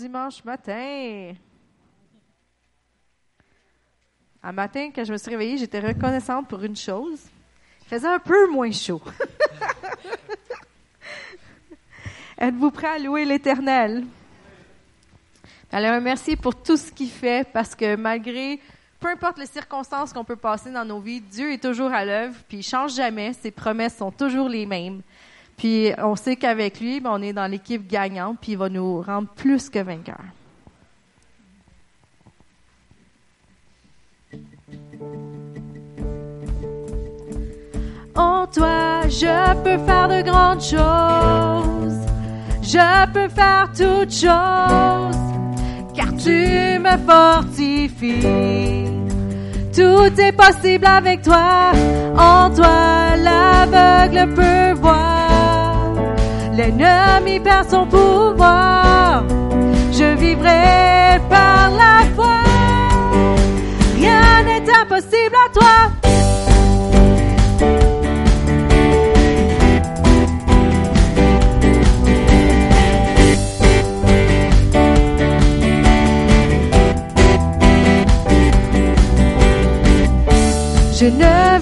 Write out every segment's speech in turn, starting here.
dimanche matin. Un matin, quand je me suis réveillée, j'étais reconnaissante pour une chose. Il faisait un peu moins chaud. Êtes-vous prêts à louer l'Éternel? Alors, merci pour tout ce qu'il fait, parce que malgré, peu importe les circonstances qu'on peut passer dans nos vies, Dieu est toujours à l'œuvre, puis il change jamais, ses promesses sont toujours les mêmes. Puis on sait qu'avec lui, ben, on est dans l'équipe gagnante, puis il va nous rendre plus que vainqueurs. En toi, je peux faire de grandes choses. Je peux faire toutes choses, car tu me fortifies. Tout est possible avec toi. En toi, l'aveugle peut voir. L'ennemi perd son pouvoir. Je vivrai par la foi. Rien n'est impossible à toi. Je ne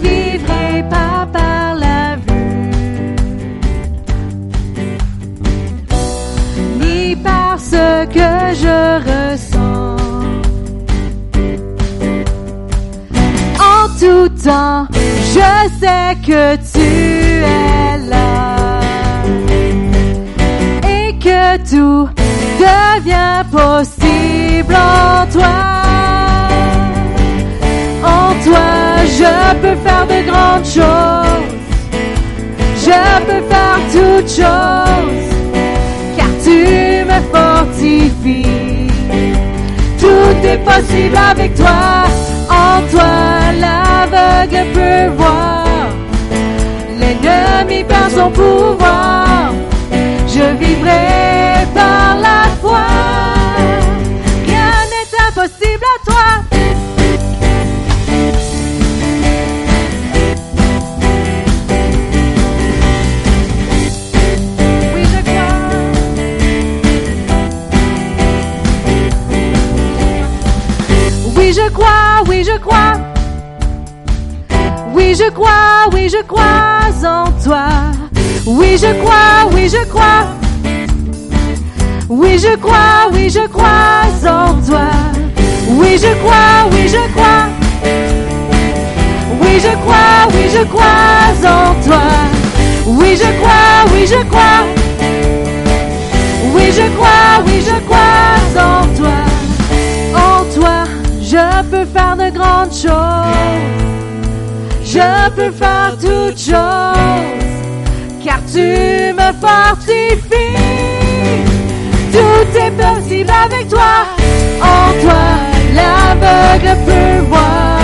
tout temps, je sais que tu es là et que tout devient possible en toi. En toi, je peux faire de grandes choses. Je peux faire toutes choses, car tu me fortifies. Tout est possible avec toi. En toi, l'aveugle peut voir. L'ennemi perd son pouvoir. Je vivrai par la foi. Oui, je crois en toi. Oui, je crois, oui, je crois. Oui, je crois, oui, je crois en toi. Oui, je crois, oui, je crois. Oui, je crois, oui, je crois en toi. Oui, je crois, oui, je crois. Oui, je crois, oui, je crois en toi. En toi, je peux faire de grandes choses. Je peux faire toutes choses, car tu me fortifies. Tout est possible avec toi. En toi, l'aveugle peut voir.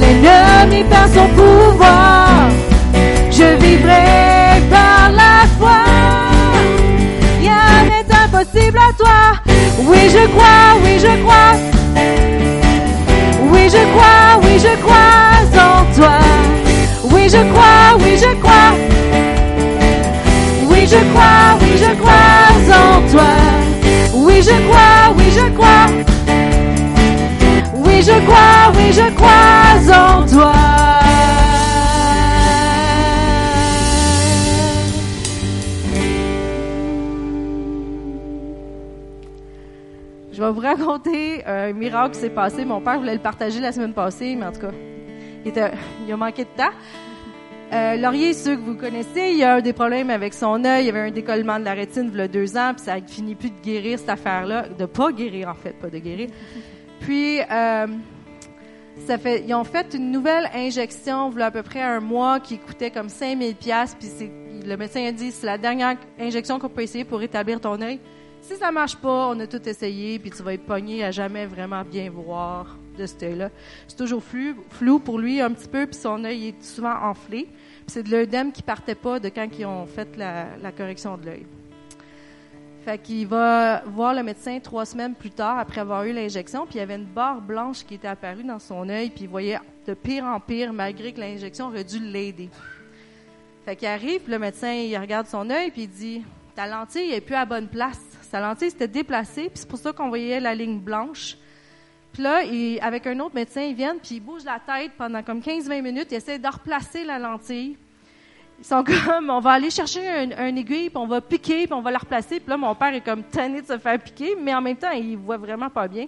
L'ennemi perd son pouvoir. Je vivrai par la foi. Rien n'est impossible à toi. Oui, je crois, oui, je crois. Oui, je crois, oui, je crois en toi. Oui, je crois, oui, je crois. Oui, je crois, oui, je crois en toi. Oui, je crois, oui, je crois. Oui, je crois, oui, je crois en toi. Je vais vous raconter un miracle qui s'est passé. Mon père voulait le partager la semaine passée, mais en tout cas, il, était, il a manqué de temps. Euh, Laurier, ceux que vous connaissez, il a eu des problèmes avec son œil. Il y avait un décollement de la rétine il y a deux ans, puis ça finit plus de guérir cette affaire-là, de pas guérir en fait, pas de guérir. Puis euh, ça fait, ils ont fait une nouvelle injection, il y a à peu près un mois, qui coûtait comme 5000 pièces. Puis le médecin a dit, c'est la dernière injection qu'on peut essayer pour rétablir ton œil. Si ça marche pas, on a tout essayé, puis tu vas être pogné à jamais vraiment bien voir de cet œil-là. C'est toujours flou, flou pour lui un petit peu, puis son œil est souvent enflé. C'est de l'œdème qui partait pas de quand ils ont fait la, la correction de l'œil. Fait qu'il va voir le médecin trois semaines plus tard, après avoir eu l'injection, puis il y avait une barre blanche qui était apparue dans son œil, puis il voyait de pire en pire, malgré que l'injection aurait dû l'aider. Fait qu'il arrive, puis le médecin, il regarde son œil, puis il dit Ta lentille est plus à bonne place. Sa lentille s'était déplacée, puis c'est pour ça qu'on voyait la ligne blanche. Puis là, avec un autre médecin, ils viennent, puis ils bougent la tête pendant comme 15-20 minutes, ils essaient de replacer la lentille. Ils sont comme, on va aller chercher un, un aiguille, puis on va piquer, puis on va la replacer. Puis là, mon père est comme tanné de se faire piquer, mais en même temps, il voit vraiment pas bien.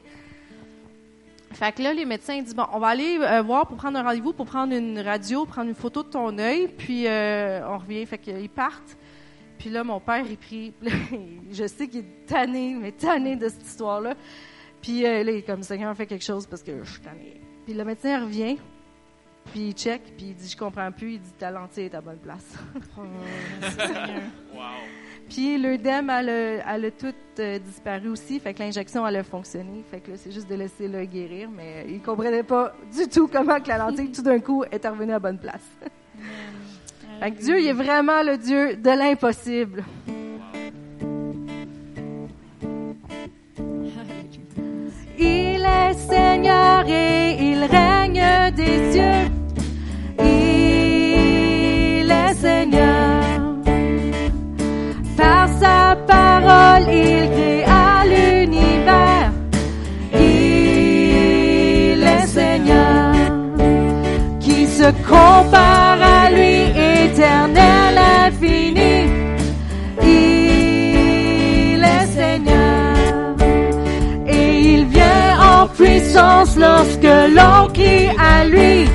Fait que là, les médecins disent, bon, on va aller euh, voir pour prendre un rendez-vous, pour prendre une radio, prendre une photo de ton œil, puis euh, on revient. Fait qu'ils partent. Puis là, mon père, il prie. Je sais qu'il est tanné, mais tanné de cette histoire-là. Puis euh, là, il est comme, Seigneur, fais quelque chose parce que je suis tanné. Puis le médecin revient, puis il check, puis il dit, je comprends plus. Il dit, ta lentille est à bonne place. Wow. Puis l'œdème, elle, a- elle a tout euh, disparu aussi. Fait que l'injection, elle a fonctionné. Fait que là, c'est juste de laisser le guérir. Mais euh, il comprenait pas du tout comment que la lentille, tout d'un coup, est revenue à bonne place. Dieu, est vraiment le Dieu de l'impossible. Il est Seigneur et il règne des cieux. Il est Seigneur. Par sa parole, il créa l'univers. Il est Seigneur. Qui se compare à lui, éternel, infini. Il est Seigneur. Et il vient en puissance lorsque l'on crie à lui.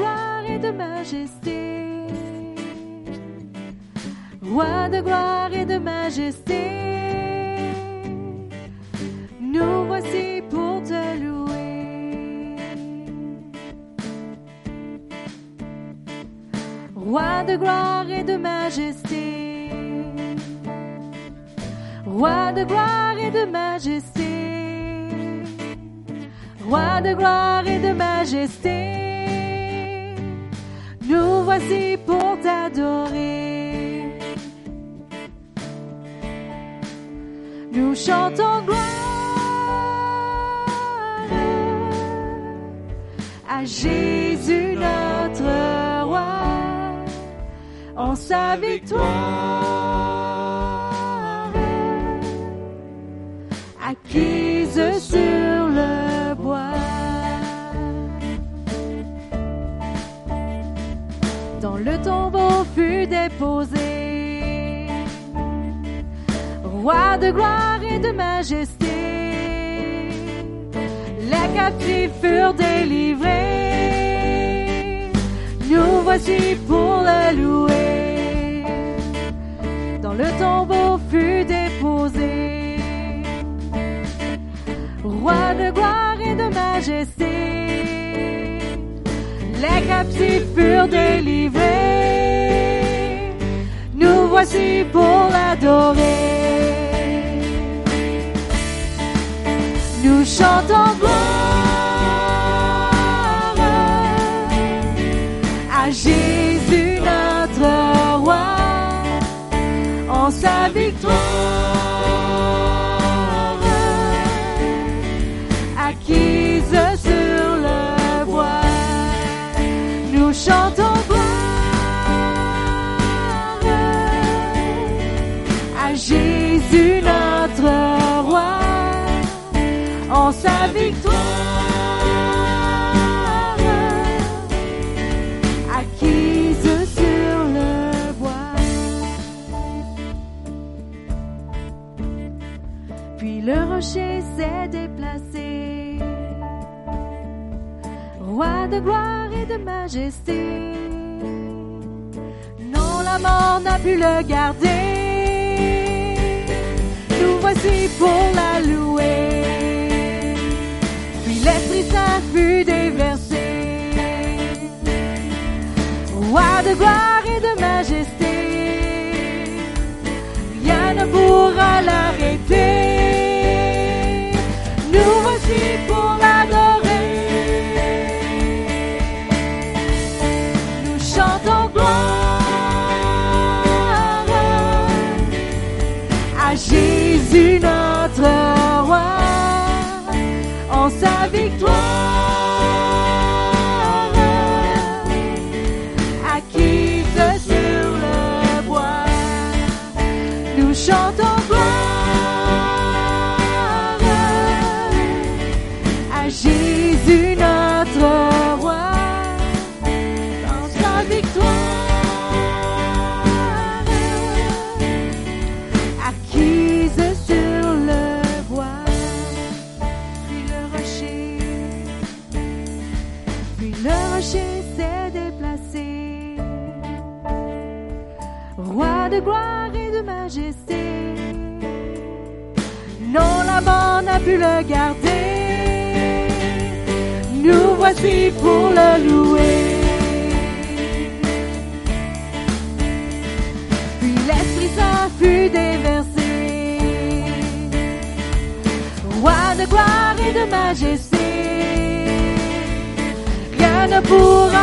gloire et de majesté. Roi de gloire et de majesté, nous voici pour te louer. Roi de gloire et de majesté, Roi de gloire et de majesté, Roi de gloire et de majesté. Jésus notre roi, en sa victoire acquise sur le bois. Puis le rocher s'est déplacé, roi de gloire et de majesté. Non, la mort n'a pu le garder voici pour la louer. Puis l'Esprit Saint fut déversé. Roi de gloire et de majesté, rien ne pourra l'arrêter. On n'a pu le garder. Nous voici pour le louer. Puis l'Esprit Saint fut déversé. Roi de gloire et de majesté, rien ne pourra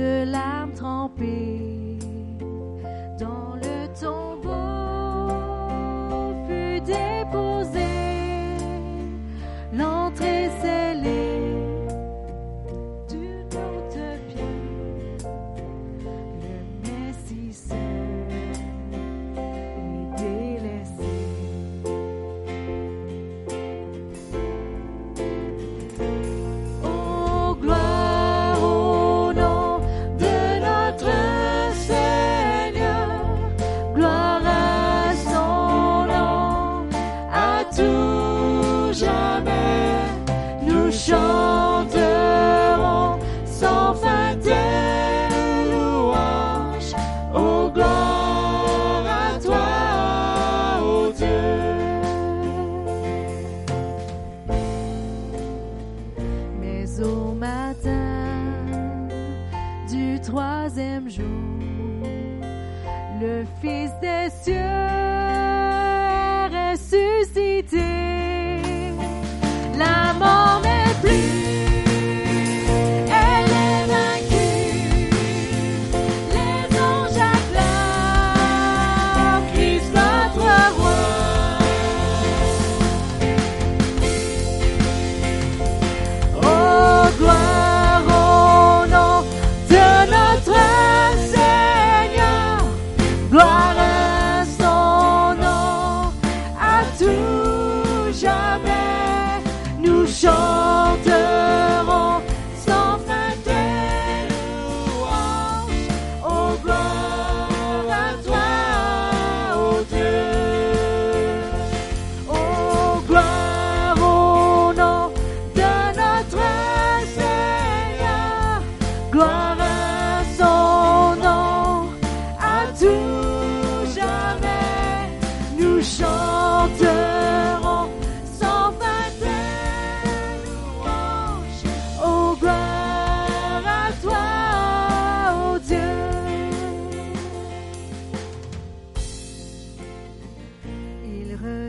de larmes trempées.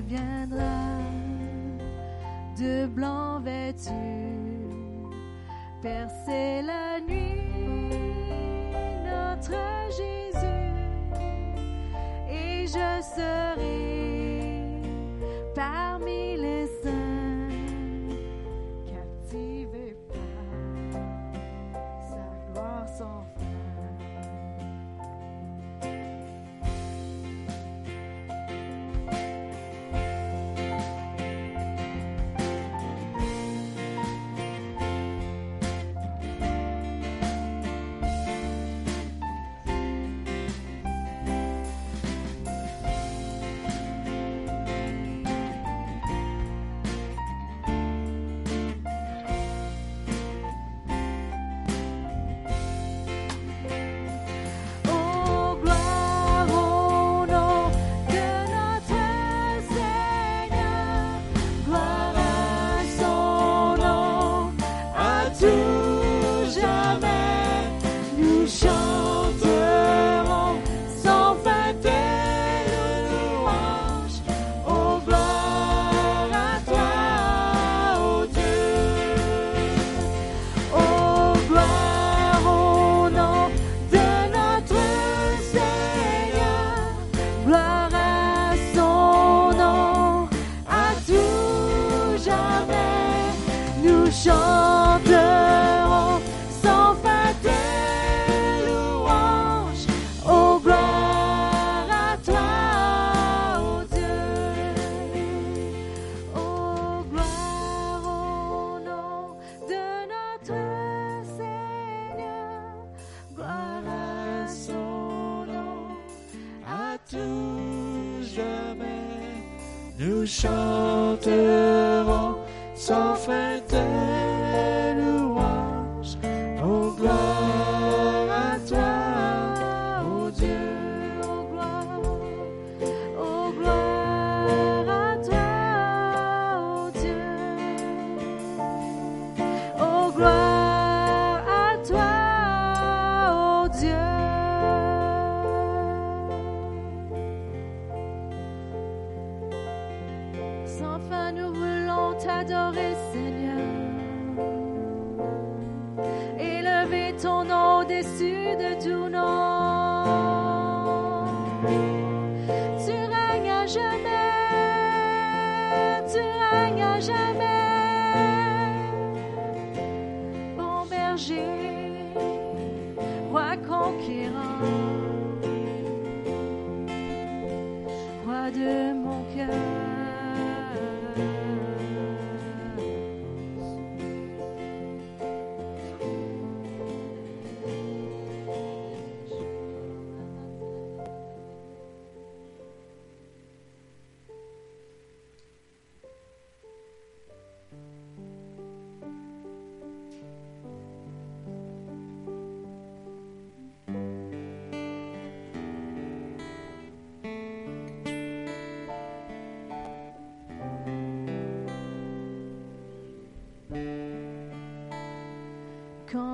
reviendra de blanc vêtu, percer la nuit, notre Jésus, et je serai.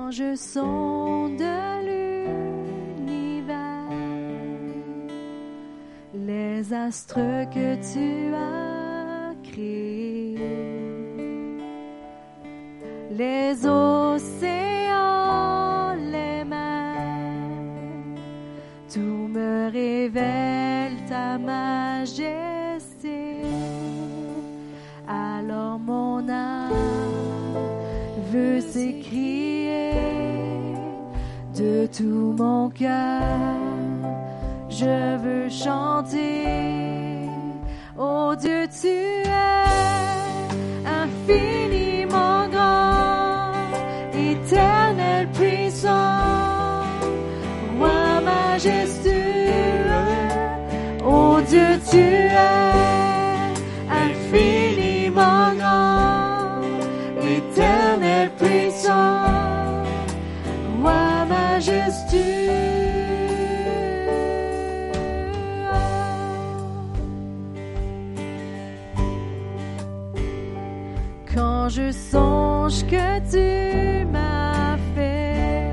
anges sont de l'univers, les astres que tu as. Éternel puissant, roi majestueux. Quand je songe que tu m'as fait,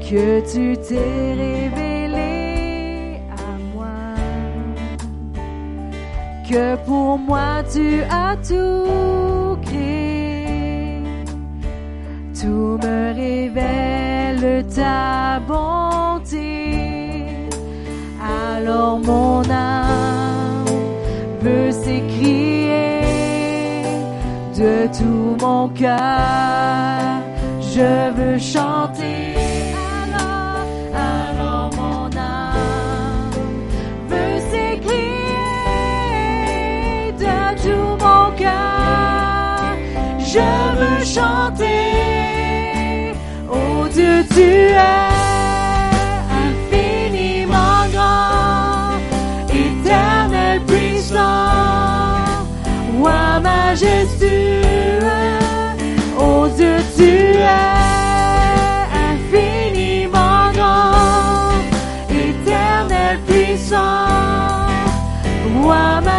que tu t'es révélé à moi, que pour moi tu as tout tout me révèle ta bonté. Alors mon âme veut s'écrier de tout mon cœur. Je veux chanter. Alors, mon âme veut s'écrier de tout mon cœur. Je veux chanter. Tu es infiniment grand, éternel puissant, roi majestueux. Oh Dieu, tu es infiniment grand, éternel puissant, roi majestueux.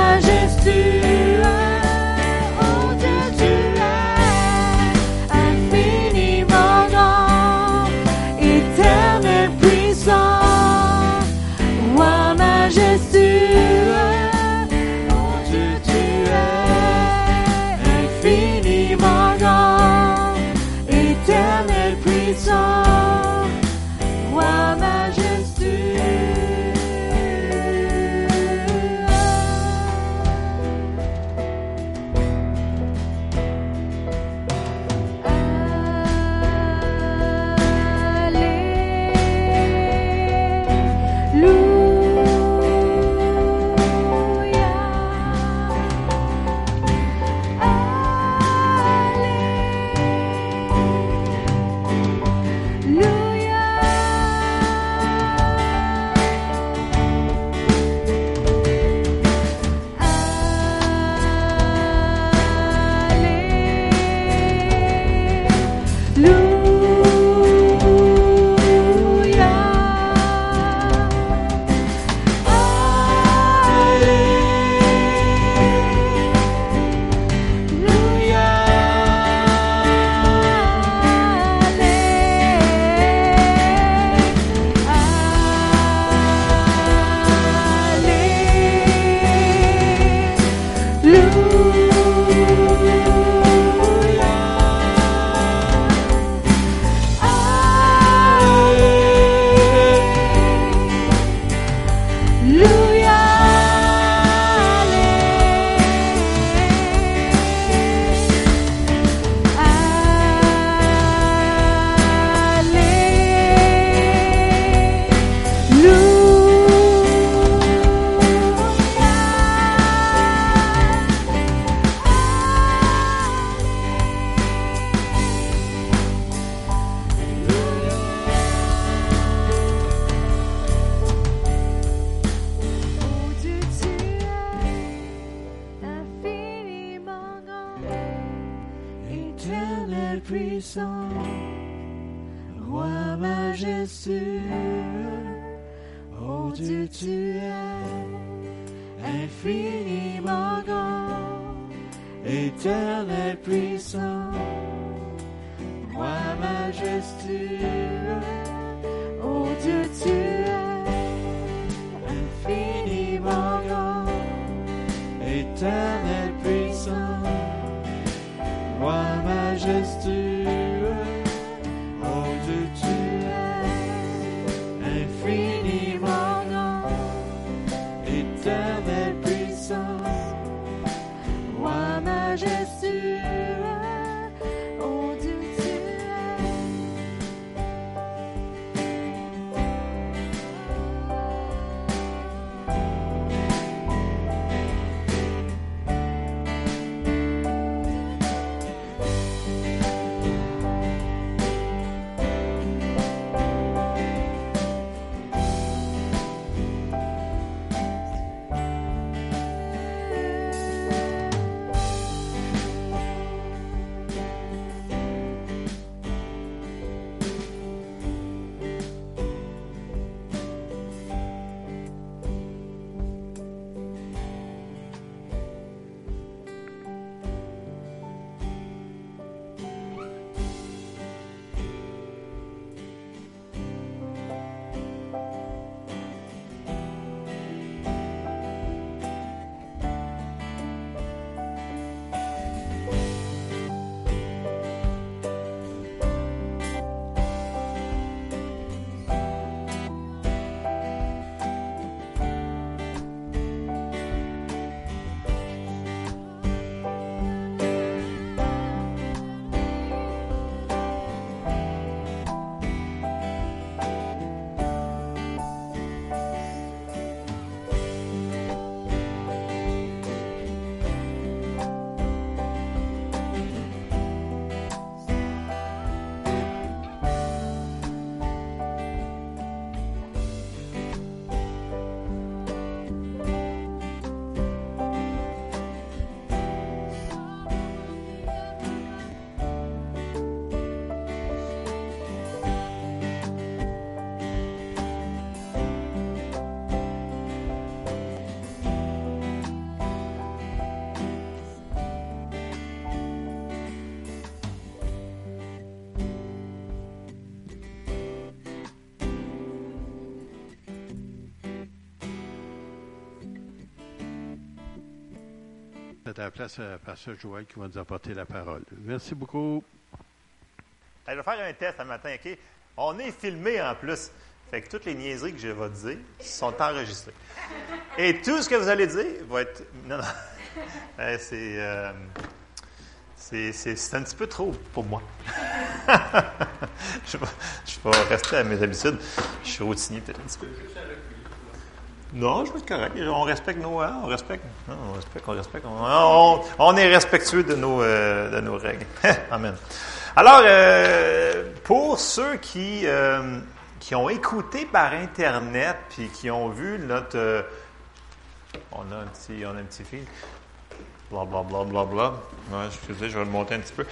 C'est à la place à Pasteur Joël qui va nous apporter la parole. Merci beaucoup. Allez, je vais faire un test un matin, OK? On est filmé en plus. Fait que toutes les niaiseries que je vais dire sont enregistrées. Et tout ce que vous allez dire va être. Non, non. Euh, c'est, euh, c'est, c'est, c'est un petit peu trop pour moi. je, vais, je vais rester à mes habitudes. Je suis routinier peut-être un petit peu. Non, je vais être correct. On respecte nos. hein, on respecte. Non, on respecte, on est respectueux de nos, euh, de nos règles. Amen. Alors, euh, pour ceux qui, euh, qui ont écouté par Internet puis qui ont vu notre. on a un petit, on a un petit fil. Bla, bla, bla, bla. Ouais, excusez, je vais le monter un petit peu.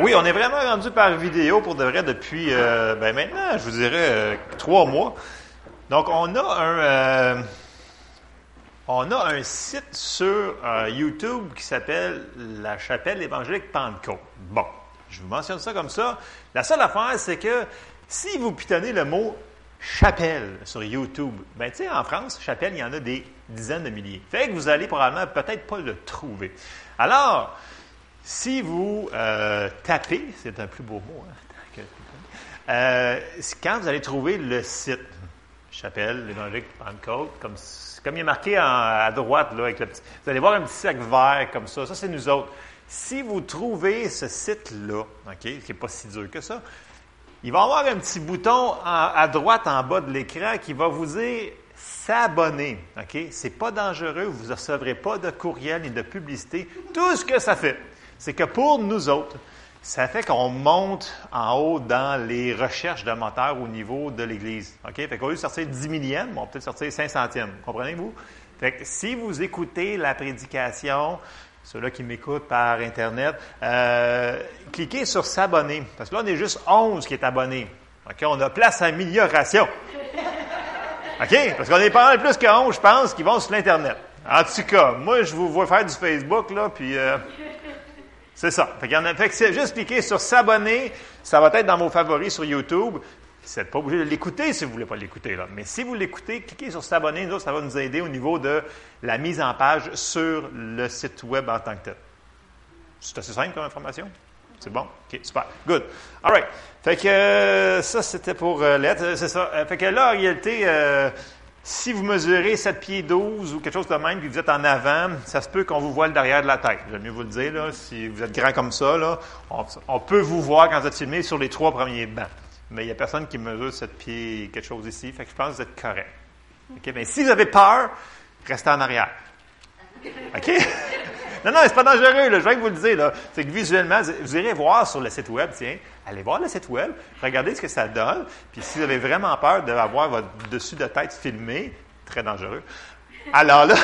Oui, on est vraiment rendu par vidéo pour de vrai depuis, ben maintenant, je vous dirais, trois mois. Donc, on a un, euh, on a un site sur euh, YouTube qui s'appelle La Chapelle évangélique Pentecôte. Bon, je vous mentionne ça comme ça. La seule affaire, c'est que si vous pitonnez le mot chapelle sur YouTube, ben tu sais, en France, chapelle, il y en a des dizaines de milliers. Fait que vous allez probablement peut-être pas le trouver. Alors, si vous euh, tapez, c'est un plus beau mot, hein, quand vous allez trouver le site, chapelle, l'évangélique Pentecôte, comme, comme il est marqué à droite, là, avec le petit, vous allez voir un petit sac vert comme ça. Ça, c'est nous autres. Si vous trouvez ce site-là, OK, qui n'est pas si dur que ça, il va y avoir un petit bouton à droite en bas de l'écran qui va vous dire s'abonner. OK? C'est pas dangereux, vous ne recevrez pas de courriel ni de publicité. Tout ce que ça fait, c'est que pour nous autres, ça fait qu'on monte en haut dans les recherches de moteurs au niveau de l'Église. OK? Fait qu'au lieu de sortir 10 millièmes, on va peut-être sortir 5 centièmes. Comprenez-vous? Fait que si vous écoutez la prédication, ceux-là qui m'écoutent par Internet, euh, cliquez sur s'abonner. Parce que là, on est juste 11 qui est abonné. OK? On a place à amélioration. OK? Parce qu'on est pas mal plus que 11, je pense, qui vont sur l'Internet. En tout cas, moi, je vous vois faire du Facebook, là, puis... euh, c'est ça. Fait, en a- fait que c'est juste cliquer sur s'abonner. Ça va être dans vos favoris sur YouTube. Vous n'êtes pas obligé de l'écouter si vous ne voulez pas l'écouter. Là. Mais si vous l'écoutez, cliquez sur s'abonner. Nous autres, ça va nous aider au niveau de la mise en page sur le site web en tant que tel. C'est assez simple comme information? C'est bon? OK, super. Good. All right. Fait que euh, ça, c'était pour euh, l'être. Euh, C'est ça. Euh, fait que là, en réalité, euh, si vous mesurez 7 pieds 12 ou quelque chose de même, puis vous êtes en avant, ça se peut qu'on vous voit le derrière de la tête. J'aime mieux vous le dire, là. Si vous êtes grand comme ça, là, on, peut vous voir quand vous êtes filmé sur les trois premiers bancs. Mais il n'y a personne qui mesure 7 pieds quelque chose ici. Fait que je pense que vous êtes correct. OK? Mais si vous avez peur, restez en arrière. OK? Non, non, c'est pas dangereux, je vais vous le dire. C'est que visuellement, vous irez voir sur le site web, tiens, allez voir le site web, regardez ce que ça donne, puis si vous avez vraiment peur d'avoir votre dessus de tête filmé, très dangereux, alors là,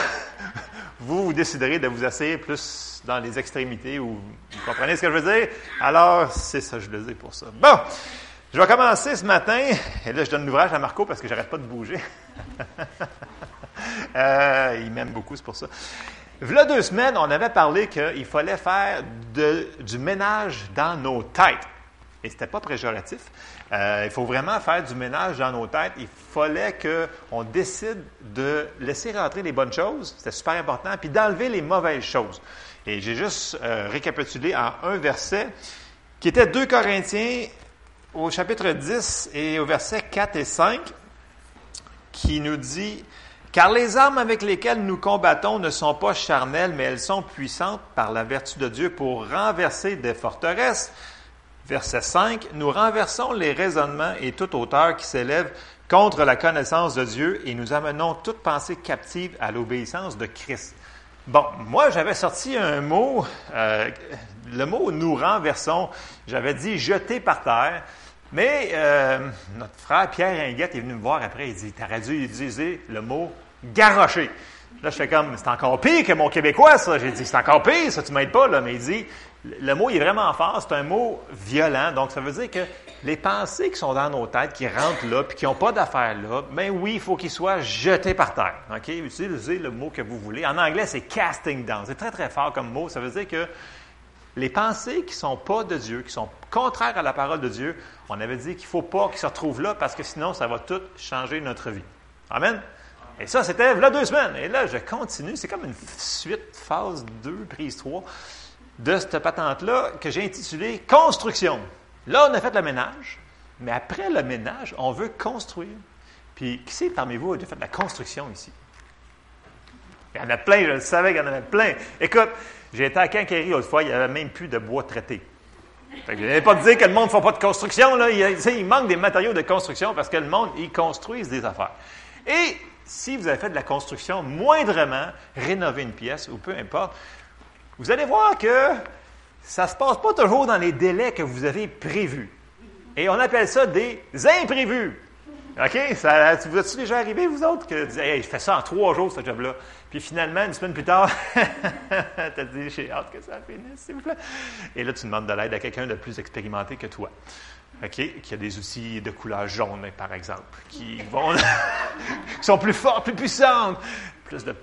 vous, vous déciderez de vous asseoir plus dans les extrémités, ou vous comprenez ce que je veux dire? Alors, c'est ça, je le dis pour ça. Bon, je vais commencer ce matin, et là, je donne l'ouvrage à Marco parce que j'arrête pas de bouger. Euh, il m'aime beaucoup, c'est pour ça. Voilà deux semaines, on avait parlé qu'il fallait faire du ménage dans nos têtes. Et c'était pas péjoratif. Euh, il faut vraiment faire du ménage dans nos têtes. Il fallait qu'on décide de laisser rentrer les bonnes choses, c'était super important, puis d'enlever les mauvaises choses. Et j'ai juste euh, récapitulé en un verset qui était 2 Corinthiens au chapitre 10 et au verset 4 et 5 qui nous dit Car les armes avec lesquelles nous combattons ne sont pas charnelles, mais elles sont puissantes par la vertu de Dieu pour renverser des forteresses. Verset 5 Nous renversons les raisonnements et toute hauteur qui s'élève contre la connaissance de Dieu et nous amenons toute pensée captive à l'obéissance de Christ. Bon, moi, j'avais sorti un mot, euh, le mot nous renversons, j'avais dit jeter par terre. Mais euh, notre frère Pierre Inguette est venu me voir après, il dit T'aurais dû utiliser le mot garrocher. Là, je fais comme C'est encore pire que mon québécois, ça. J'ai dit C'est encore pire, ça, tu m'aides pas, là. Mais il dit Le mot est vraiment fort, c'est un mot violent. Donc, ça veut dire que les pensées qui sont dans nos têtes, qui rentrent là, puis qui n'ont pas d'affaires là, ben oui, il faut qu'ils soient jetés par terre. OK? Utilisez le mot que vous voulez. En anglais, c'est casting down. C'est très, très fort comme mot. Ça veut dire que les pensées qui ne sont pas de Dieu, qui sont contraires à la parole de Dieu, on avait dit qu'il ne faut pas qu'ils se retrouvent là parce que sinon, ça va tout changer notre vie. Amen? Et ça, c'était là deux semaines. Et là, je continue. C'est comme une suite, phase 2, prise 3 de cette patente-là que j'ai intitulée Construction. Là, on a fait le ménage, mais après le ménage, on veut construire. Puis, qui c'est parmi vous qui a fait de la construction ici? Il y en a plein, je le savais qu'il y en avait plein. Écoute, j'ai été à Quincaillerie l'autre fois, il n'y avait même plus de bois traité. Fait que je n'allais pas dire que le monde ne fait pas de construction. Là. Il, il, manque des matériaux de construction parce que le monde, ils construisent des affaires. Et si vous avez fait de la construction, moindrement, rénover une pièce ou peu importe, vous allez voir que ça ne se passe pas toujours dans les délais que vous avez prévus. Et on appelle ça des imprévus. OK? Ça, vous êtes déjà arrivé, vous autres, que vous je fais ça en trois jours, ce job-là. Puis finalement, une semaine plus tard, tu as dit, j'ai hâte que ça finisse, s'il vous plaît. Et là, tu demandes de l'aide à quelqu'un de plus expérimenté que toi. OK? Qui a des outils de couleur jaune, par exemple, qui vont, qui sont plus forts, plus puissantes. Plus de,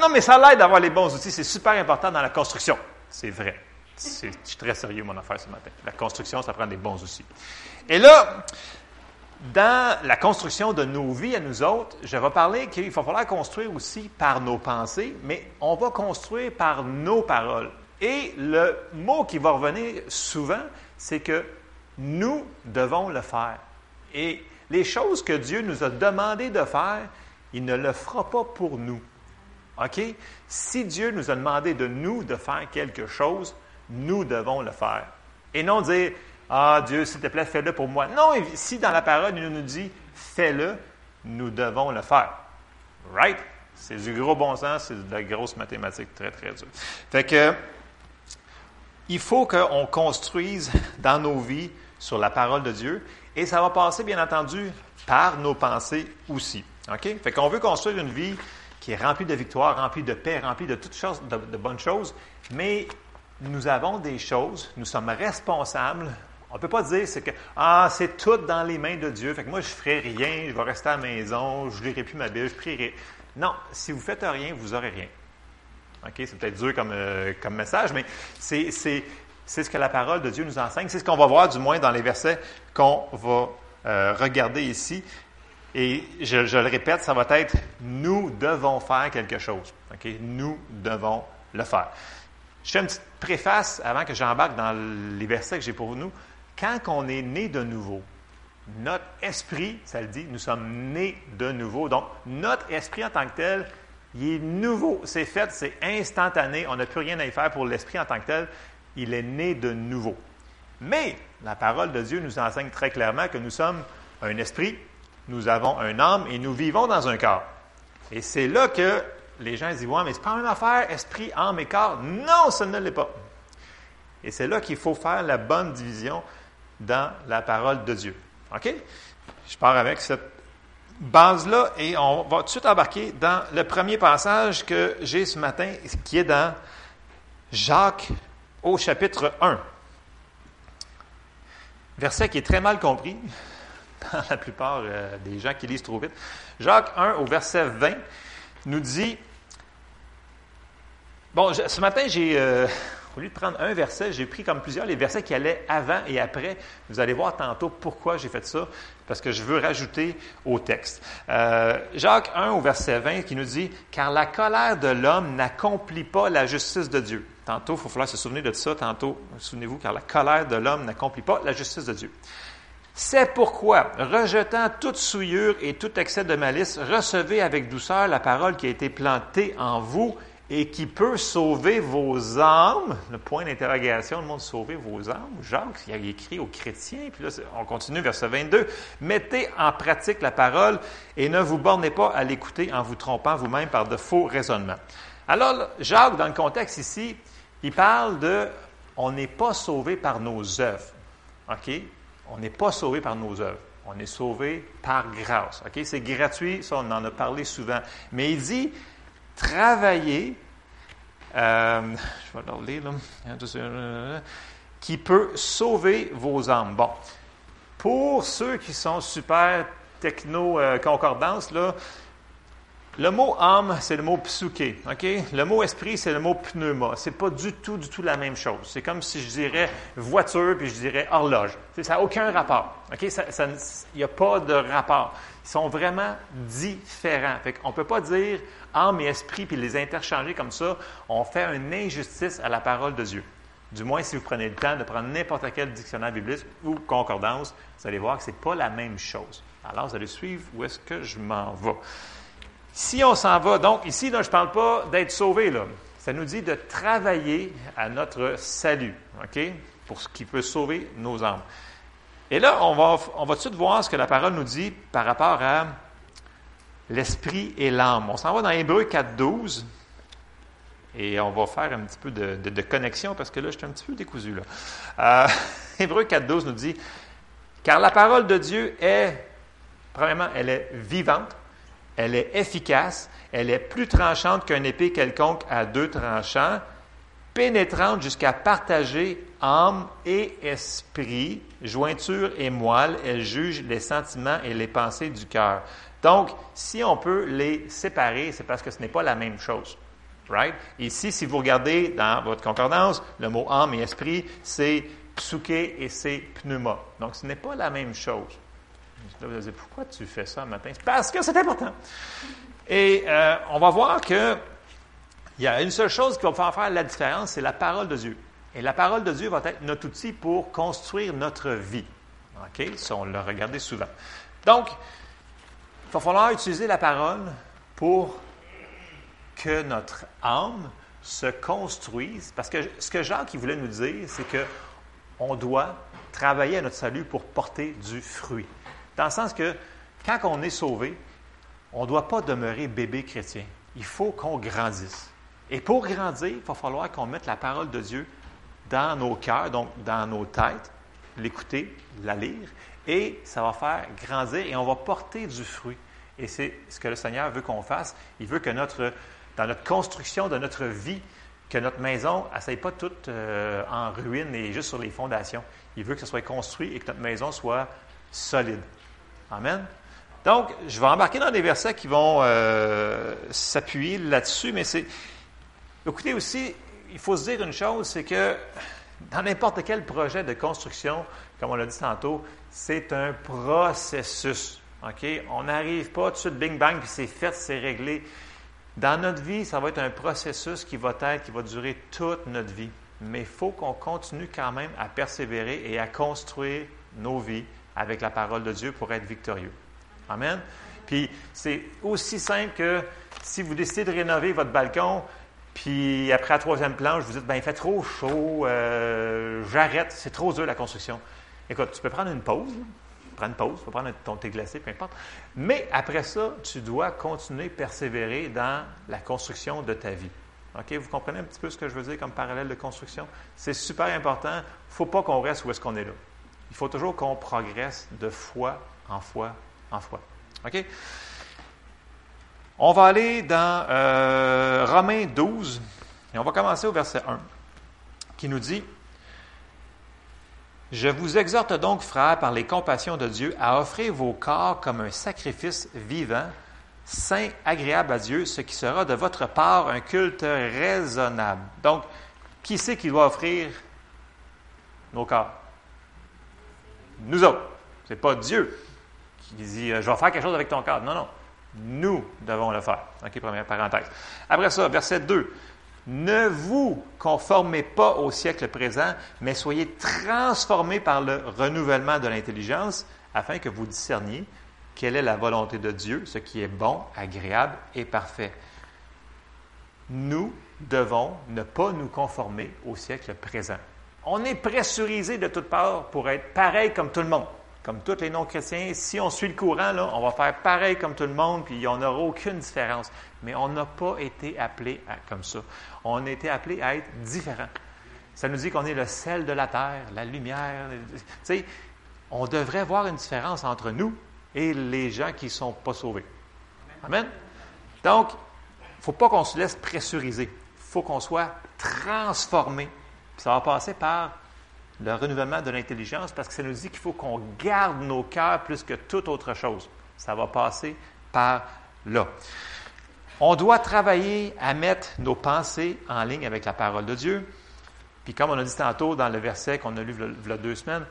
non, mais ça l'aide d'avoir les bons outils. C'est super important dans la construction. C'est vrai. je suis très sérieux, mon affaire, ce matin. La construction, ça prend des bons outils. Et là, dans la construction de nos vies à nous autres, je vais parler qu'il va falloir construire aussi par nos pensées, mais on va construire par nos paroles. Et le mot qui va revenir souvent, c'est que nous devons le faire. Et les choses que Dieu nous a demandé de faire, il ne le fera pas pour nous. OK? Si Dieu nous a demandé de nous de faire quelque chose, nous devons le faire. Et non dire, ah, Dieu, s'il te plaît, fais-le pour moi. Non, si dans la parole, il nous dit fais-le, nous devons le faire. Right? C'est du gros bon sens, c'est de la grosse mathématique très, très dure. Fait que, il faut qu'on construise dans nos vies sur la parole de Dieu et ça va passer, bien entendu, par nos pensées aussi. OK? Fait qu'on veut construire une vie qui est remplie de victoire, remplie de paix, remplie de toutes choses, de, bonnes choses, mais nous avons des choses, nous sommes responsables on ne peut pas dire c'est que ah c'est tout dans les mains de Dieu. Fait que moi je ferai rien, je vais rester à la maison, je lirai plus ma Bible, je prierai. Non, si vous faites rien, vous n'aurez rien. Ok, c'est peut-être dur comme, euh, comme message, mais c'est, ce que la parole de Dieu nous enseigne. C'est ce qu'on va voir du moins dans les versets qu'on va euh, regarder ici. Et je, le répète, ça va être nous devons faire quelque chose. Nous devons le faire. Je fais une petite préface avant que j'embarque dans les versets que j'ai pour nous. Quand on est né de nouveau, notre esprit, ça le dit, nous sommes nés de nouveau. Donc, notre esprit en tant que tel, il est nouveau. C'est fait, c'est instantané. On n'a plus rien à y faire pour l'esprit en tant que tel. Il est né de nouveau. Mais la parole de Dieu nous enseigne très clairement que nous sommes un esprit, nous avons un âme et nous vivons dans un corps. Et c'est là que les gens disent Ouais, mais c'est pas la même affaire, esprit, âme et corps. Non, ce ne l'est pas. Et c'est là qu'il faut faire la bonne division dans la parole de Dieu. OK? Je pars avec cette base-là et on va tout de suite embarquer dans le premier passage que j'ai ce matin, qui est dans Jacques au chapitre 1. Verset qui est très mal compris dans la plupart euh, des gens qui lisent trop vite. Jacques 1 au verset 20 nous dit, bon, ce matin j'ai... Euh, au lieu de prendre un verset, j'ai pris comme plusieurs les versets qui allaient avant et après. Vous allez voir tantôt pourquoi j'ai fait ça, parce que je veux rajouter au texte. Euh, Jacques 1 au verset 20 qui nous dit, Car la colère de l'homme n'accomplit pas la justice de Dieu. Tantôt, il faut falloir se souvenir de ça. Tantôt, souvenez-vous, car la colère de l'homme n'accomplit pas la justice de Dieu. C'est pourquoi, rejetant toute souillure et tout excès de malice, recevez avec douceur la parole qui a été plantée en vous et qui peut sauver vos âmes. Le point d'interrogation, le monde sauver vos âmes. Jacques, il a écrit aux chrétiens, puis là, on continue, verset 22. Mettez en pratique la parole et ne vous bornez pas à l'écouter en vous trompant vous-même par de faux raisonnements. Alors, Jacques, dans le contexte ici, il parle de on n'est pas sauvé par nos œuvres. OK? On n'est pas sauvé par nos œuvres. On est sauvé par grâce. C'est gratuit, ça, on en a parlé souvent. Mais il dit, travailler, euh, je vais leur lire, qui peut sauver vos âmes. Bon, pour ceux qui sont super techno-concordance, là, Le mot âme, c'est le mot psyché. OK? Le mot esprit, c'est le mot pneuma. C'est pas du tout, du tout la même chose. C'est comme si je dirais voiture puis je dirais horloge. ça n'a aucun rapport. OK? Il n'y a pas de rapport. Ils sont vraiment différents. On ne peut pas dire âme et esprit puis les interchanger comme ça. On fait une injustice à la parole de Dieu. Du moins, si vous prenez le temps de prendre n'importe quel dictionnaire biblique ou concordance, vous allez voir que ce n'est pas la même chose. Alors, vous allez suivre où est-ce que je m'en vais. Si on s'en va, donc ici, je ne parle pas d'être sauvé, là. Ça nous dit de travailler à notre salut, OK? Pour ce qui peut sauver nos âmes. Et là, on va, on va tout de suite voir ce que la parole nous dit par rapport à l'esprit et l'âme. On s'en va dans Hébreu 4, 12. Et on va faire un petit peu de, connexion parce que là, je suis un petit peu décousu. Là. Euh, Hébreu 4, 12 nous dit Car la parole de Dieu est, premièrement, elle est vivante, elle est efficace, elle est plus tranchante qu'un épée quelconque à deux tranchants, pénétrante jusqu'à partager âme et esprit, jointure et moelle, elle juge les sentiments et les pensées du cœur. Donc, si on peut les séparer, c'est parce que ce n'est pas la même chose. Right? Ici, si vous regardez dans votre concordance, le mot âme et esprit, c'est psuké et c'est pneuma. Donc, ce n'est pas la même chose. Pourquoi tu fais ça matin? Parce que c'est important. Et euh, on va voir que il y a une seule chose qui va pouvoir faire la différence, c'est la parole de Dieu. Et la parole de Dieu va être notre outil pour construire notre vie. OK? Ça, on l'a regardé souvent. Donc, il va falloir utiliser la parole pour que notre âme se construise. Parce que ce que Jacques voulait nous dire, c'est que on doit travailler à notre salut pour porter du fruit. Dans le sens que quand on est sauvé, on ne doit pas demeurer bébé chrétien. Il faut qu'on grandisse. Et pour grandir, il va falloir qu'on mette la parole de Dieu dans nos cœurs, donc dans nos têtes, l'écouter, la lire, et ça va faire grandir et on va porter du fruit. Et c'est ce que le Seigneur veut qu'on fasse. Il veut que notre, dans notre construction de notre vie, que notre maison ne pas toute euh, en ruine et juste sur les fondations. Il veut que ce soit construit et que notre maison soit solide. Amen. Donc, je vais embarquer dans des versets qui vont euh, s'appuyer là-dessus, mais c'est. Écoutez aussi, il faut se dire une chose, c'est que dans n'importe quel projet de construction, comme on l'a dit tantôt, c'est un processus. OK? On n'arrive pas tout de suite, bing bang, puis c'est fait, c'est réglé. Dans notre vie, ça va être un processus qui va être, qui va durer toute notre vie. Mais il faut qu'on continue quand même à persévérer et à construire nos vies avec la parole de Dieu pour être victorieux. Amen. Puis c'est aussi simple que si vous décidez de rénover votre balcon, puis après la troisième planche, vous dites, ben il fait trop chaud, euh, j'arrête, c'est trop dur la construction. Écoute, tu peux prendre une pause, prendre une pause, tu peux prendre ton thé glacé, peu importe. Mais après ça, tu dois continuer, persévérer dans la construction de ta vie. OK? Vous comprenez un petit peu ce que je veux dire comme parallèle de construction? C'est super important. Il ne faut pas qu'on reste où est-ce qu'on est là. Il faut toujours qu'on progresse de foi en foi en foi. OK? On va aller dans euh, Romains 12 et on va commencer au verset 1 qui nous dit Je vous exhorte donc, frères, par les compassions de Dieu, à offrir vos corps comme un sacrifice vivant, saint, agréable à Dieu, ce qui sera de votre part un culte raisonnable. Donc, qui c'est qui doit offrir nos corps? Nous autres. Ce n'est pas Dieu qui dit euh, Je vais faire quelque chose avec ton corps. Non, non. Nous devons le faire. OK, première parenthèse. Après ça, verset 2. Ne vous conformez pas au siècle présent, mais soyez transformés par le renouvellement de l'intelligence, afin que vous discerniez quelle est la volonté de Dieu, ce qui est bon, agréable et parfait. Nous devons ne pas nous conformer au siècle présent. On est pressurisé de toutes parts pour être pareil comme tout le monde comme tous les non-chrétiens, si on suit le courant, là, on va faire pareil comme tout le monde, puis on n'aura aucune différence. Mais on n'a pas été appelé comme ça. On a été appelé à être différent. Ça nous dit qu'on est le sel de la terre, la lumière. Tu sais, on devrait voir une différence entre nous et les gens qui ne sont pas sauvés. Amen. Donc, il ne faut pas qu'on se laisse pressuriser. Il faut qu'on soit transformé. Ça va passer par le renouvellement de l'intelligence parce que ça nous dit qu'il faut qu'on garde nos cœurs plus que toute autre chose. Ça va passer par là. On doit travailler à mettre nos pensées en ligne avec la parole de Dieu. Puis comme on a dit tantôt dans le verset qu'on a lu il y a deux semaines,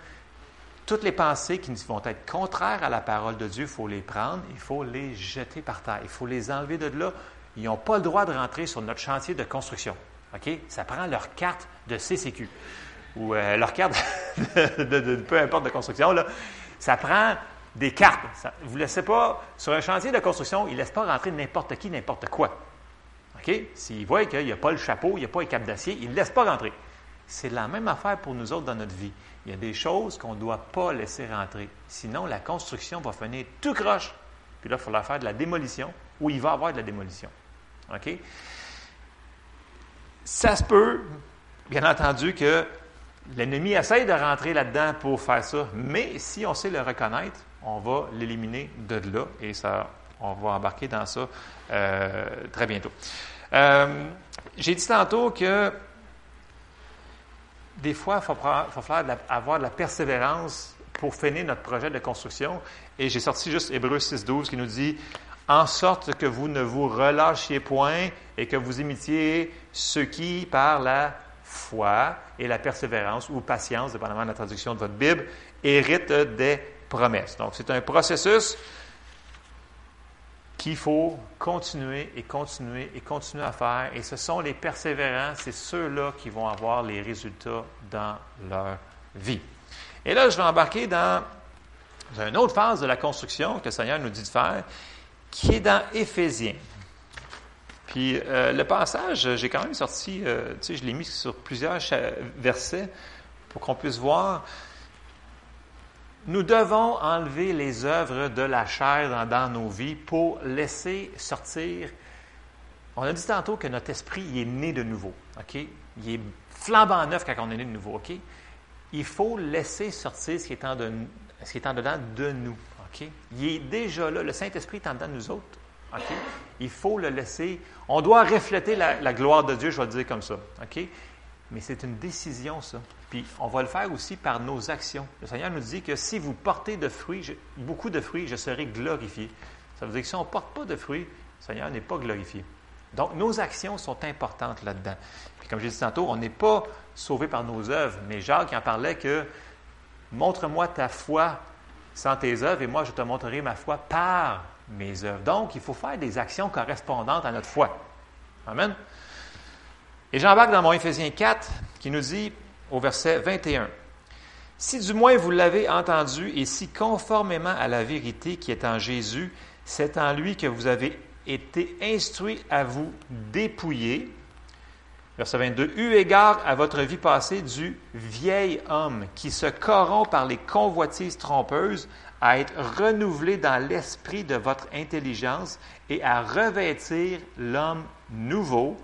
toutes les pensées qui vont être contraires à la parole de Dieu, il faut les prendre, il faut les jeter par terre, il faut les enlever de là. Ils n'ont pas le droit de rentrer sur notre chantier de construction. OK? Ça prend leur carte de CCQ ou euh, leur carte de, peu importe de construction. Là. Ça prend des cartes. vous ne laissez pas, sur un chantier de construction, ils ne laissent pas rentrer n'importe qui, n'importe quoi. OK? S'ils voient qu'il n'y a pas le chapeau, il n'y a pas les capes d'acier, ils ne laissent pas rentrer. C'est la même affaire pour nous autres dans notre vie. Il y a des choses qu'on ne doit pas laisser rentrer. Sinon, la construction va finir tout croche. Puis là, il faudra faire de la démolition ou il va y avoir de la démolition. OK? Ça se peut, bien entendu, que l'ennemi essaye de rentrer là-dedans pour faire ça, mais si on sait le reconnaître, on va l'éliminer de là et ça, on va embarquer dans ça euh, très bientôt. Euh, j'ai dit tantôt que des fois, il faut, avoir de la persévérance pour finir notre projet de construction. Et j'ai sorti juste Hébreu 6.12 qui nous dit en sorte que vous ne vous relâchiez point et que vous imitiez ceux qui, par la foi et la persévérance ou patience, dépendamment de la traduction de votre Bible, héritent des promesses. Donc, c'est un processus qu'il faut continuer et continuer et continuer à faire. Et ce sont les persévérants, c'est ceux-là qui vont avoir les résultats dans leur vie. Et là, je vais embarquer dans une autre phase de la construction que le Seigneur nous dit de faire, qui est dans Éphésiens. Puis euh, le passage, j'ai quand même sorti, euh, tu sais, je l'ai mis sur plusieurs versets pour qu'on puisse voir. Nous devons enlever les œuvres de la chair dans, nos vies pour laisser sortir. On a dit tantôt que notre esprit est né de nouveau. OK? Il est flambant neuf quand on est né de nouveau. OK? Il faut laisser sortir ce qui est en dedans de nous. Il est déjà là. Le Saint-Esprit est en dedans de nous autres. Il faut le laisser. On doit refléter la, gloire de Dieu, je vais le dire comme ça. Mais c'est une décision, ça. Puis on va le faire aussi par nos actions. Le Seigneur nous dit que si vous portez de fruits, beaucoup de fruits, je serai glorifié. Ça veut dire que si on ne porte pas de fruits, le Seigneur n'est pas glorifié. Donc nos actions sont importantes là-dedans. Puis comme j'ai dit tantôt, on n'est pas sauvé par nos œuvres, mais Jacques en parlait que montre-moi ta foi sans tes œuvres et moi je te montrerai ma foi par mes œuvres. Donc il faut faire des actions correspondantes à notre foi. Amen. Et j'embarque dans mon Éphésiens 4 qui nous dit au verset 21, Si du moins vous l'avez entendu et si conformément à la vérité qui est en Jésus, c'est en lui que vous avez été instruit à vous dépouiller, verset 22, eu égard à votre vie passée du vieil homme qui se corrompt par les convoitises trompeuses, à être renouvelé dans l'esprit de votre intelligence et à revêtir l'homme nouveau,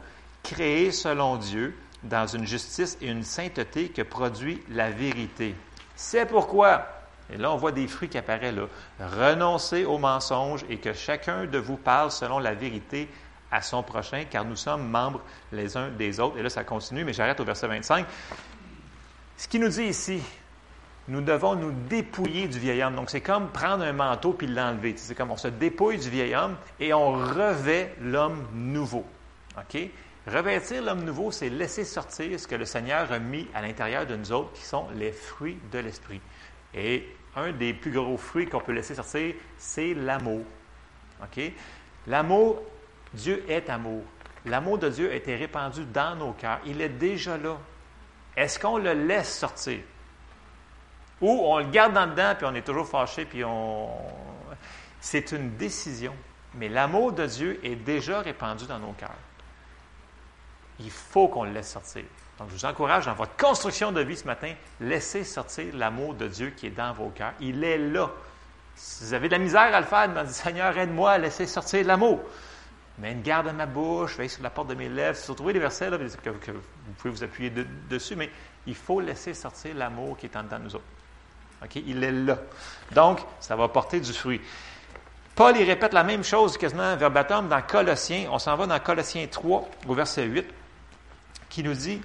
créé selon Dieu, dans une justice et une sainteté que produit la vérité. C'est pourquoi, et là on voit des fruits qui apparaissent là, renoncez aux mensonges et que chacun de vous parle selon la vérité à son prochain, car nous sommes membres les uns des autres. Et là ça continue, mais j'arrête au verset 25. Ce qui nous dit ici, nous devons nous dépouiller du vieil homme. Donc, c'est comme prendre un manteau puis l'enlever. C'est comme on se dépouille du vieil homme et on revêt l'homme nouveau. OK? Revêtir l'homme nouveau, c'est laisser sortir ce que le Seigneur a mis à l'intérieur de nous autres, qui sont les fruits de l'Esprit. Et un des plus gros fruits qu'on peut laisser sortir, c'est l'amour. OK? L'amour, Dieu est amour. L'amour de Dieu a été répandu dans nos cœurs. Il est déjà là. Est-ce qu'on le laisse sortir? Ou on le garde dans dedans, puis on est toujours fâché, puis on. C'est une décision. Mais l'amour de Dieu est déjà répandu dans nos cœurs il faut qu'on le laisse sortir. Donc, je vous encourage dans votre construction de vie ce matin, laissez sortir l'amour de Dieu qui est dans vos cœurs. Il est là. Si vous avez de la misère à le faire, demandez Seigneur, aide-moi à laisser sortir l'amour. Mets une garde à ma bouche, veille sur la porte de mes lèvres. Si vous trouvez des versets là, vous pouvez vous appuyer dessus, mais il faut laisser sortir l'amour qui est en dedans de nous autres. Il est là. Donc, ça va porter du fruit. Paul, il répète la même chose quasiment verbatim dans Colossiens. On s'en va dans Colossiens 3, au verset 8 qui nous dit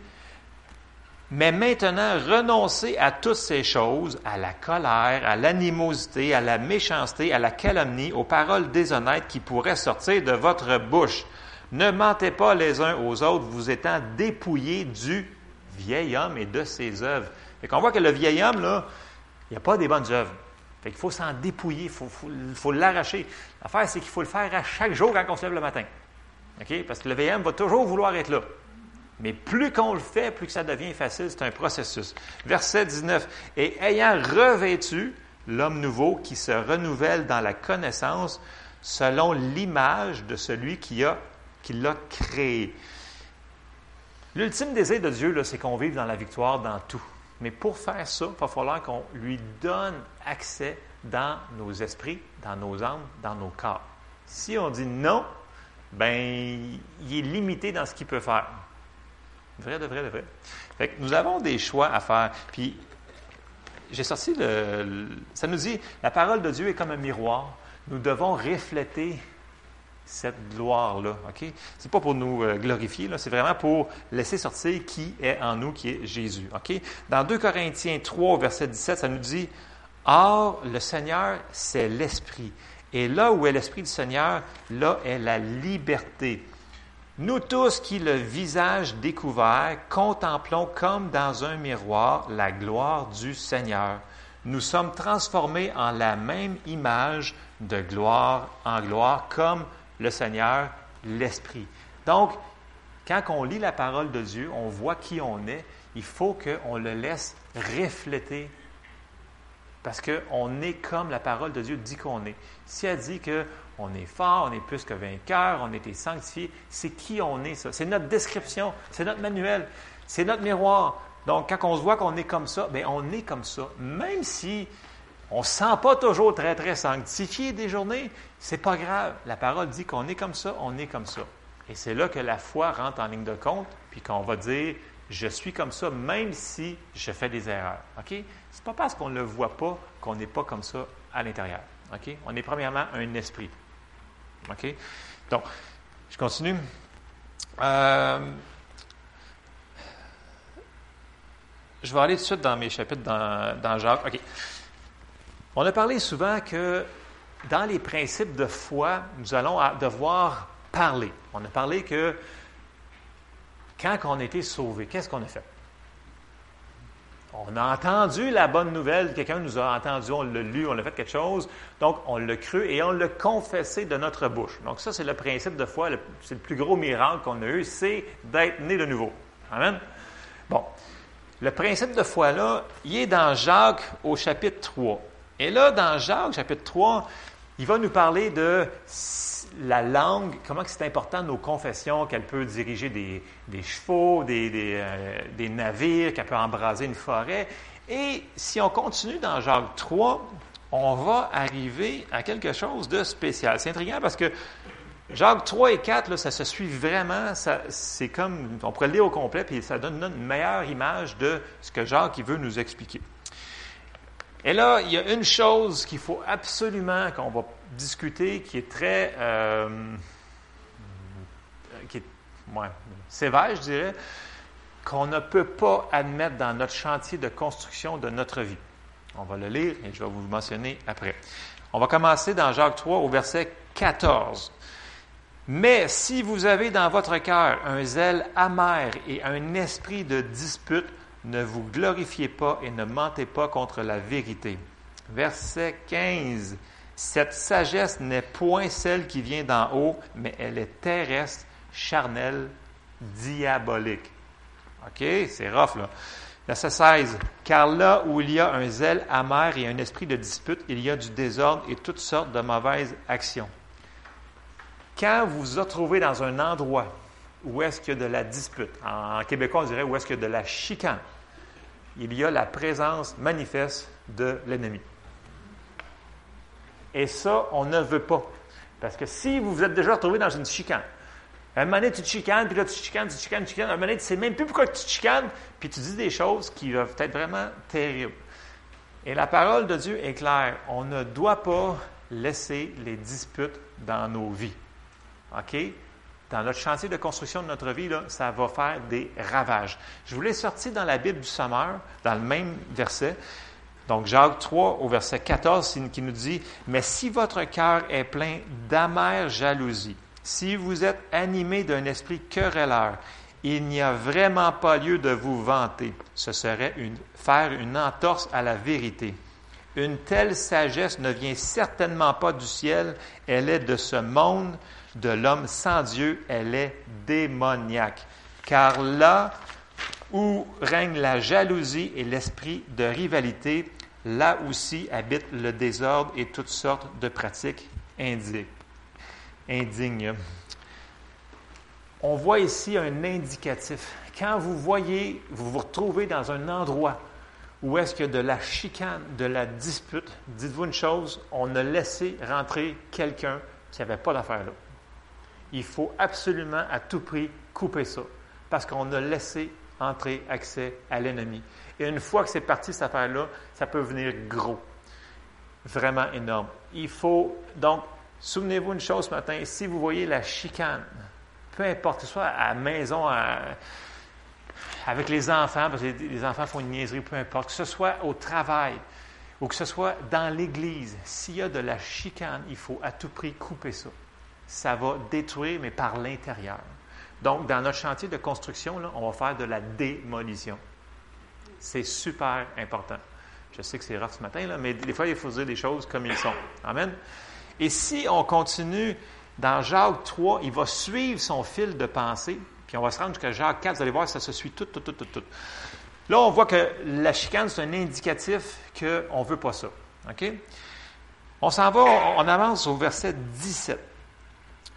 Mais maintenant, renoncez à toutes ces choses, à la colère, à l'animosité, à la méchanceté, à la calomnie, aux paroles déshonnêtes qui pourraient sortir de votre bouche. Ne mentez pas les uns aux autres, vous étant dépouillés du vieil homme et de ses œuvres. Fait qu'on voit que le vieil homme, là, il n'y a pas des bonnes œuvres. Fait qu'il faut s'en dépouiller, il faut, l'arracher. L'affaire, c'est qu'il faut le faire à chaque jour quand on se lève le matin. OK? Parce que le vieil homme va toujours vouloir être là. Mais plus qu'on le fait, plus que ça devient facile, c'est un processus. Verset 19. Et ayant revêtu l'homme nouveau qui se renouvelle dans la connaissance selon l'image de celui qui a qui l'a créé. L'ultime désir de Dieu, c'est qu'on vive dans la victoire dans tout. Mais pour faire ça, il va falloir qu'on lui donne accès dans nos esprits, dans nos âmes, dans nos corps. Si on dit non, ben, il est limité dans ce qu'il peut faire. Vrai, de vrai, de vrai. Fait que nous avons des choix à faire. Puis, j'ai sorti le, Ça nous dit, la parole de Dieu est comme un miroir. Nous devons refléter cette gloire-là. OK? C'est pas pour nous euh, glorifier, c'est vraiment pour laisser sortir qui est en nous, qui est Jésus. OK? Dans 2 Corinthiens 3, verset 17, ça nous dit Or, le Seigneur, c'est l'Esprit. Et là où est l'Esprit du Seigneur, là est la liberté. Nous tous qui, le visage découvert, contemplons comme dans un miroir la gloire du Seigneur. Nous sommes transformés en la même image de gloire en gloire, comme le Seigneur, l'Esprit. Donc, quand on lit la parole de Dieu, on voit qui on est, il faut qu'on le laisse refléter. Parce qu'on est comme la parole de Dieu dit qu'on est. Si elle dit qu'on est fort, on est plus que vainqueur, on était sanctifié, c'est qui on est, ça? C'est notre description, c'est notre manuel, c'est notre miroir. Donc, quand on se voit qu'on est comme ça, bien, on est comme ça. Même si on ne se sent pas toujours très, très sanctifié des journées. C'est pas grave. La parole dit qu'on est comme ça, on est comme ça. Et c'est là que la foi rentre en ligne de compte, puis qu'on va dire je suis comme ça, même si je fais des erreurs. OK? C'est pas parce qu'on ne le voit pas qu'on n'est pas comme ça à l'intérieur. OK? On est premièrement un esprit. OK? Donc, je continue. Euh, je vais aller tout de suite dans mes chapitres dans, dans Jacques. OK. On a parlé souvent que dans les principes de foi, nous allons devoir parler. On a parlé que quand on a été sauvé, qu'est-ce qu'on a fait? On a entendu la bonne nouvelle, quelqu'un nous a entendu, on l'a lu, on a fait quelque chose, donc on l'a cru et on l'a confessé de notre bouche. Donc ça, c'est le principe de foi, c'est le plus gros miracle qu'on a eu, c'est d'être né de nouveau. Amen? Bon, le principe de foi-là, il est dans Jacques au chapitre 3. Et là, dans Jacques, chapitre 3, il va nous parler de la langue, comment c'est important nos confessions, qu'elle peut diriger des, chevaux, euh, des, navires, qu'elle peut embraser une forêt. Et si on continue dans Jacques 3, on va arriver à quelque chose de spécial. C'est intriguant parce que Jacques 3 et 4, là, ça se suit vraiment. C'est comme, on pourrait le lire au complet, puis ça donne une meilleure image de ce que Jacques veut nous expliquer. Et là, il y a une chose qu'il faut absolument qu'on va discuter qui est très euh, qui est, sévère, je dirais, qu'on ne peut pas admettre dans notre chantier de construction de notre vie. On va le lire et je vais vous le mentionner après. On va commencer dans Jacques 3 au verset 14. Mais si vous avez dans votre cœur un zèle amer et un esprit de dispute, ne vous glorifiez pas et ne mentez pas contre la vérité. Verset 15. Cette sagesse n'est point celle qui vient d'en haut, mais elle est terrestre, charnelle, diabolique. OK? C'est rough, là. Verset 16. Car là où il y a un zèle amer et un esprit de dispute, il y a du désordre et toutes sortes de mauvaises actions. Quand vous vous retrouvez dans un endroit où est-ce qu'il y a de la dispute, en québécois on dirait où est-ce qu'il y a de la chicane, il y a la présence manifeste de l'ennemi. Et ça, on ne veut pas. Parce que si vous vous êtes déjà retrouvé dans une chicane, un moment donné, tu te chicanes, puis là, tu te chicanes, tu te chicanes, tu te chicanes. Un moment donné, tu ne sais même plus pourquoi tu te chicanes, puis tu dis des choses qui doivent être vraiment terribles. Et la parole de Dieu est claire. On ne doit pas laisser les disputes dans nos vies. OK? Dans notre chantier de construction de notre vie, ça va faire des ravages. Je vous l'ai sorti dans la Bible du Sommeur, dans le même verset. Donc, Jacques 3, au verset 14, qui nous dit Mais si votre cœur est plein d'amère jalousie, si vous êtes animé d'un esprit querelleur, il n'y a vraiment pas lieu de vous vanter. Ce serait faire une entorse à la vérité. Une telle sagesse ne vient certainement pas du ciel, elle est de ce monde, de l'homme sans Dieu, elle est démoniaque. Car là où règne la jalousie et l'esprit de rivalité, là aussi habite le désordre et toutes sortes de pratiques indignes. On voit ici un indicatif. Quand vous voyez, vous vous retrouvez dans un endroit où est-ce que de la chicane, de la dispute, dites-vous une chose, on a laissé rentrer quelqu'un qui n'avait pas d'affaire là. Il faut absolument à tout prix couper ça, parce qu'on a laissé entrer accès à l'ennemi. Et une fois que c'est parti, cette affaire-là, ça peut venir gros, vraiment énorme. Il faut donc, souvenez-vous une chose ce matin, si vous voyez la chicane, peu importe, que ce soit à la maison, avec les enfants, parce que les enfants font une niaiserie, peu importe, que ce soit au travail ou que ce soit dans l'Église, s'il y a de la chicane, il faut à tout prix couper ça. Ça va détruire, mais par l'intérieur. Donc, dans notre chantier de construction, on va faire de la démolition. C'est super important. Je sais que c'est rare ce matin, mais des fois, il faut dire des choses comme ils sont. Amen. Et si on continue dans Jacques 3, il va suivre son fil de pensée, puis on va se rendre jusqu'à Jacques 4, vous allez voir, ça se suit tout, tout, tout, tout, tout. Là, on voit que la chicane, c'est un indicatif qu'on ne veut pas ça. OK? On s'en va, on avance au verset 17.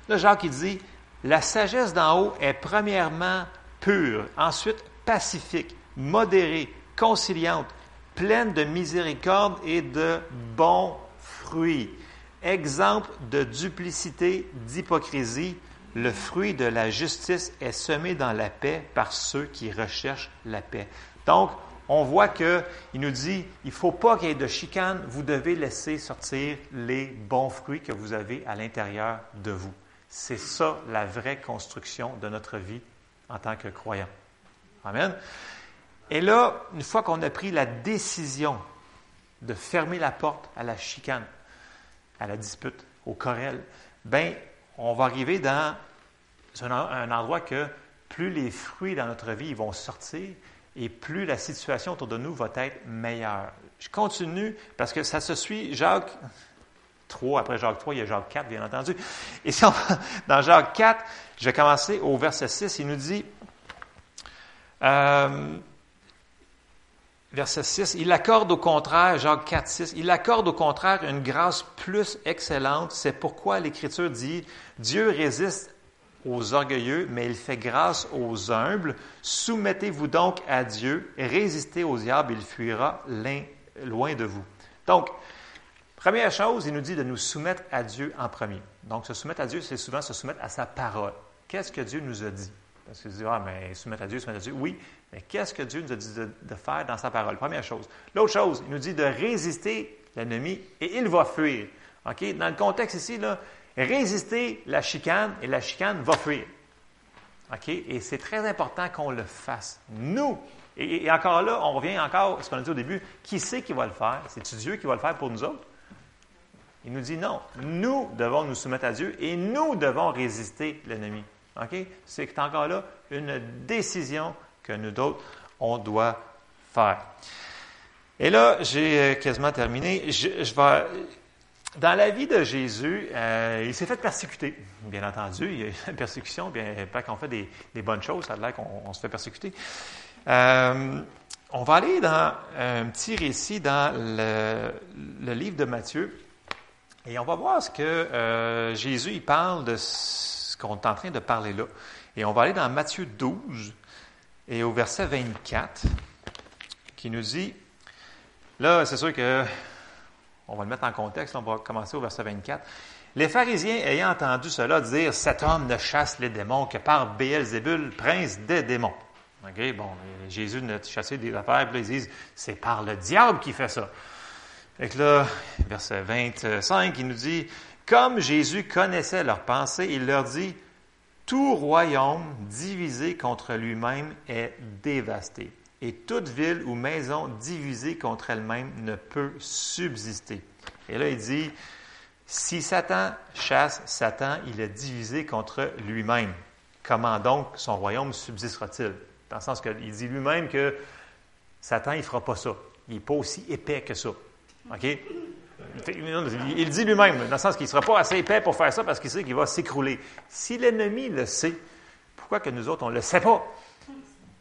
Là, Jacques, il dit La sagesse d'en haut est premièrement pure, ensuite pacifique, modérée, conciliante, pleine de miséricorde et de bons fruits. Exemple de duplicité, d'hypocrisie, le fruit de la justice est semé dans la paix par ceux qui recherchent la paix. Donc, on voit qu'il nous dit, il ne faut pas qu'il y ait de chicane, vous devez laisser sortir les bons fruits que vous avez à l'intérieur de vous. C'est ça la vraie construction de notre vie en tant que croyant. Amen. Et là, une fois qu'on a pris la décision de fermer la porte à la chicane, à la dispute, au querelle, ben, on va arriver dans un, endroit que plus les fruits dans notre vie vont sortir et plus la situation autour de nous va être meilleure. Je continue parce que ça se suit. Jacques 3, après Jacques 3, il y a Jacques 4, bien entendu. Et si on, dans Jacques 4, je vais commencer au verset 6, il nous dit, euh, verset 6, il accorde au contraire, Jacques 4, 6, il accorde au contraire une grâce plus excellente. C'est pourquoi l'Écriture dit, Dieu résiste aux orgueilleux, mais il fait grâce aux humbles. Soumettez-vous donc à Dieu, résistez au diable, il fuira loin de vous. Donc, première chose, il nous dit de nous soumettre à Dieu en premier. Donc, se soumettre à Dieu, c'est souvent se soumettre à sa parole. Qu'est-ce que Dieu nous a dit? Parce que tu dis, ah, mais soumettre à Dieu, soumettre à Dieu. Oui, mais qu'est-ce que Dieu nous a dit de, faire dans sa parole? Première chose. L'autre chose, il nous dit de résister l'ennemi et il va fuir. OK? Dans le contexte ici, résister la chicane et la chicane va fuir. OK? Et c'est très important qu'on le fasse. Nous, et, encore là, on revient encore à ce qu'on a dit au début, qui c'est qui va le faire? C'est-tu Dieu qui va le faire pour nous autres? Il nous dit non. Nous devons nous soumettre à Dieu et nous devons résister l'ennemi. C'est encore là une décision que nous d'autres, on doit faire. Et là, j'ai euh, quasiment terminé. Je, dans la vie de Jésus, euh, il s'est fait persécuter, bien entendu. Il y a une persécution, bien, pas qu'on fait des, bonnes choses, ça a l'air qu'on se fait persécuter. Euh, on va aller dans un petit récit dans le, livre de Matthieu. Et on va voir ce que Jésus il parle de ce qu'on est en train de parler là. Et on va aller dans Matthieu 12, et au verset 24, qui nous dit, là, c'est sûr que, on va le mettre en contexte, on va commencer au verset 24. Les pharisiens ayant entendu cela dire, cet homme ne chasse les démons que par Béelzébul, prince des démons. OK, bon, Jésus ne chassé des affaires, puis ils disent, c'est par le diable qui fait ça. Et là, verset 25, il nous dit, comme Jésus connaissait leurs pensées, il leur dit, Tout royaume divisé contre lui-même est dévasté, et toute ville ou maison divisée contre elle-même ne peut subsister. Et là, il dit, si Satan chasse Satan, il est divisé contre lui-même. Comment donc son royaume subsistera-t-il? Dans le sens qu'il dit lui-même que Satan, il ne fera pas ça. Il n'est pas aussi épais que ça. OK? Il dit lui-même, dans le sens qu'il ne sera pas assez épais pour faire ça parce qu'il sait qu'il va s'écrouler. Si l'ennemi le sait, pourquoi que nous autres, on ne le sait pas?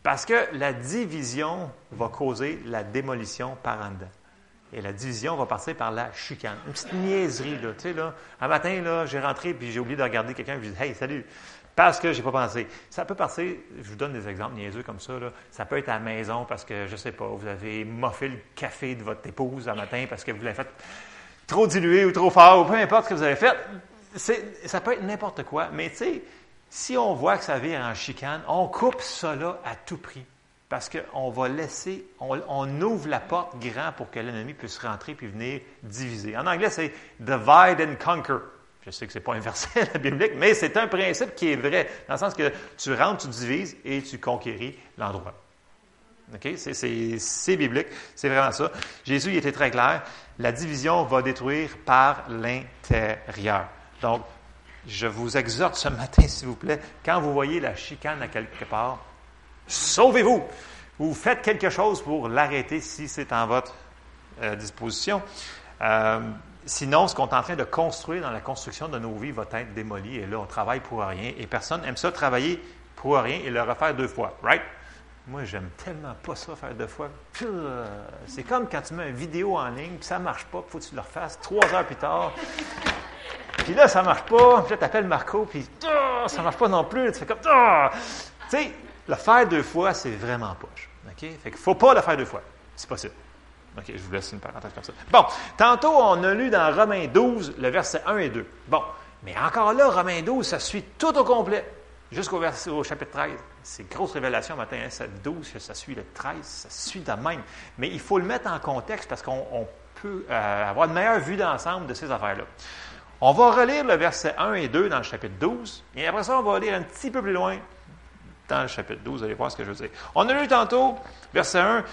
Parce que la division va causer la démolition par en dedans. Et la division va passer par la chicane. Une petite niaiserie, là. Tu sais, là, un matin, là, j'ai rentré puis j'ai oublié de regarder quelqu'un et je dis Hey, salut! Parce que je n'ai pas pensé. Ça peut passer, je vous donne des exemples niaiseux comme ça, ça peut être à la maison parce que, je ne sais pas, vous avez moffé le café de votre épouse un matin parce que vous l'avez fait trop dilué ou trop fort, ou peu importe ce que vous avez fait. Ça peut être n'importe quoi, mais tu sais, si on voit que ça vire en chicane, on coupe là à tout prix. Parce qu'on va laisser, on, ouvre la porte grand pour que l'ennemi puisse rentrer puis venir diviser. En anglais, c'est divide and conquer. Je sais que ce n'est pas un verset biblique, mais c'est un principe qui est vrai, dans le sens que tu rentres, tu divises et tu conquéris l'endroit. OK? C'est biblique, c'est vraiment ça. Jésus, il était très clair. La division va détruire par l'intérieur. Donc, je vous exhorte ce matin, s'il vous plaît, quand vous voyez la chicane à quelque part, sauvez-vous. Vous faites quelque chose pour l'arrêter si c'est en votre euh, disposition. Euh, sinon, ce qu'on est en train de construire dans la construction de nos vies va être démoli. Et là, on travaille pour rien. Et personne n'aime ça, travailler pour rien et le refaire deux fois. Right? Moi, j'aime tellement pas ça faire deux fois. C'est comme quand tu mets une vidéo en ligne, puis ça marche pas, il faut que tu le refasses trois heures plus tard. Puis là, ça marche pas. Puis là, tu appelles Marco, puis oh, ça marche pas non plus. Tu fais comme. Oh! Tu sais, le faire deux fois, c'est vraiment poche. OK? Fait faut pas le faire deux fois. C'est possible. OK, je vous laisse une parenthèse comme ça. Bon, tantôt, on a lu dans Romains 12, le verset 1 et 2. Bon, mais encore là, Romains 12, ça suit tout au complet, jusqu'au au chapitre 13. C'est grosse révélation matin, hein, 7, 12, ça suit le 13, ça suit de même. Mais il faut le mettre en contexte parce qu'on peut euh, avoir une meilleure vue d'ensemble de ces affaires-là. On va relire le verset 1 et 2 dans le chapitre 12, et après ça, on va lire un petit peu plus loin dans le chapitre 12, vous allez voir ce que je veux dire. On a lu tantôt, verset 1,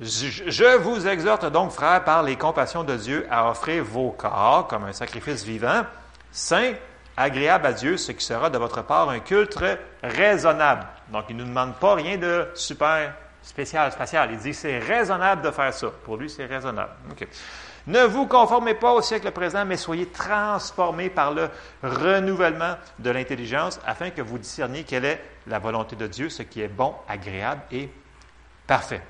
je vous exhorte donc, frères, par les compassions de Dieu, à offrir vos corps comme un sacrifice vivant, saint, agréable à Dieu, ce qui sera de votre part un culte raisonnable. Donc, il ne nous demande pas rien de super spécial, spatial. Il dit c'est raisonnable de faire ça. Pour lui, c'est raisonnable. Ne vous conformez pas au siècle présent, mais soyez transformés par le renouvellement de l'intelligence afin que vous discerniez quelle est la volonté de Dieu, ce qui est bon, agréable et parfait.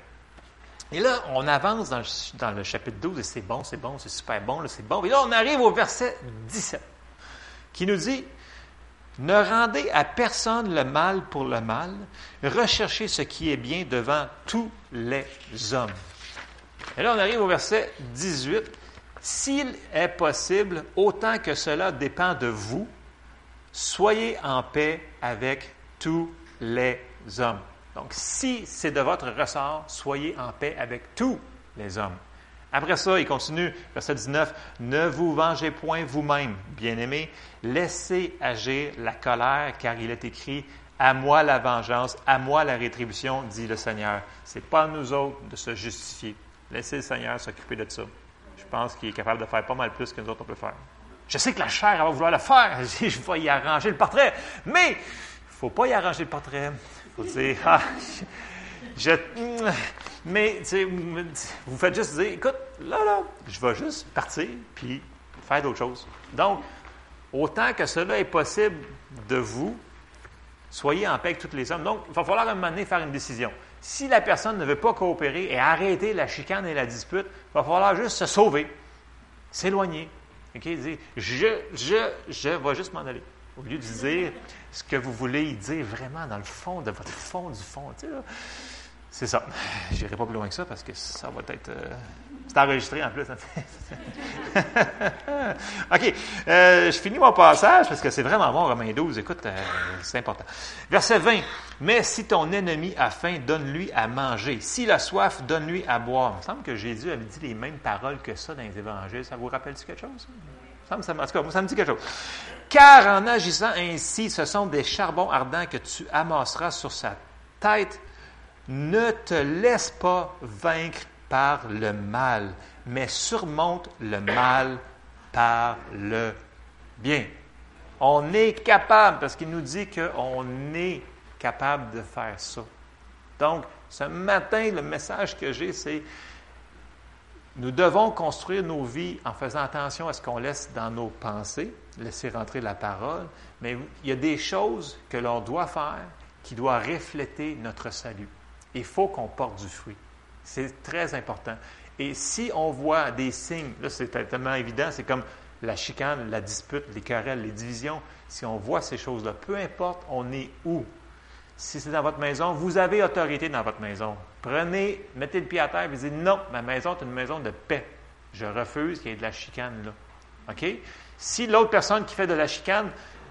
Et là, on avance dans le, chapitre 12 et c'est bon, c'est bon, c'est super bon, c'est bon. Et là, on arrive au verset 17 qui nous dit Ne rendez à personne le mal pour le mal, recherchez ce qui est bien devant tous les hommes. Et là, on arrive au verset 18. S'il est possible, autant que cela dépend de vous, soyez en paix avec tous les hommes. Donc, si c'est de votre ressort, soyez en paix avec tous les hommes. Après ça, il continue, verset 19, Ne vous vengez point vous-même, bien-aimés, laissez agir la colère, car il est écrit, À moi la vengeance, à moi la rétribution, dit le Seigneur. Ce n'est pas à nous autres de se justifier. Laissez le Seigneur s'occuper de ça. Je pense qu'il est capable de faire pas mal plus que nous autres on peut faire. Je sais que la chair va vouloir le faire. Je vais y arranger le portrait. Mais il ne faut pas y arranger le portrait. Dire, ah, mais vous faites juste dire, écoute, là, là, je vais juste partir puis faire d'autres choses. Donc, autant que cela est possible de vous, soyez en paix avec tous les hommes. Donc, il va falloir à un moment donné faire une décision. Si la personne ne veut pas coopérer et arrêter la chicane et la dispute, il va falloir juste se sauver, s'éloigner. Dire, je, je, je vais juste m'en aller. Au lieu de dire ce que vous voulez dire vraiment dans le fond de votre fond du fond. c'est ça. Je n'irai pas plus loin que ça parce que ça va être. Euh, c'est enregistré en plus. OK. Euh, je finis mon passage parce que c'est vraiment bon, Romain 12. Écoute, euh, c'est important. Verset 20. Mais si ton ennemi a faim, donne-lui à manger. S'il a soif, donne-lui à boire. Il me semble que Jésus avait dit les mêmes paroles que ça dans les évangiles. Ça vous rappelle quelque chose? En tout cas, ça me dit quelque chose. Car en agissant ainsi, ce sont des charbons ardents que tu amasseras sur sa tête. Ne te laisse pas vaincre par le mal, mais surmonte le mal par le bien. On est capable, parce qu'il nous dit qu'on est capable de faire ça. Donc, ce matin, le message que j'ai, c'est nous devons construire nos vies en faisant attention à ce qu'on laisse dans nos pensées, laisser rentrer la parole, mais il y a des choses que l'on doit faire qui doivent refléter notre salut. Il faut qu'on porte du fruit. C'est très important. Et si on voit des signes, là c'est tellement évident, c'est comme la chicane, la dispute, les querelles, les divisions, si on voit ces choses-là, peu importe on est où, si c'est dans votre maison, vous avez autorité dans votre maison. Prenez, mettez le pied à terre et dites non, ma maison est une maison de paix. Je refuse qu'il y ait de la chicane là. OK? Si l'autre personne qui fait de la chicane,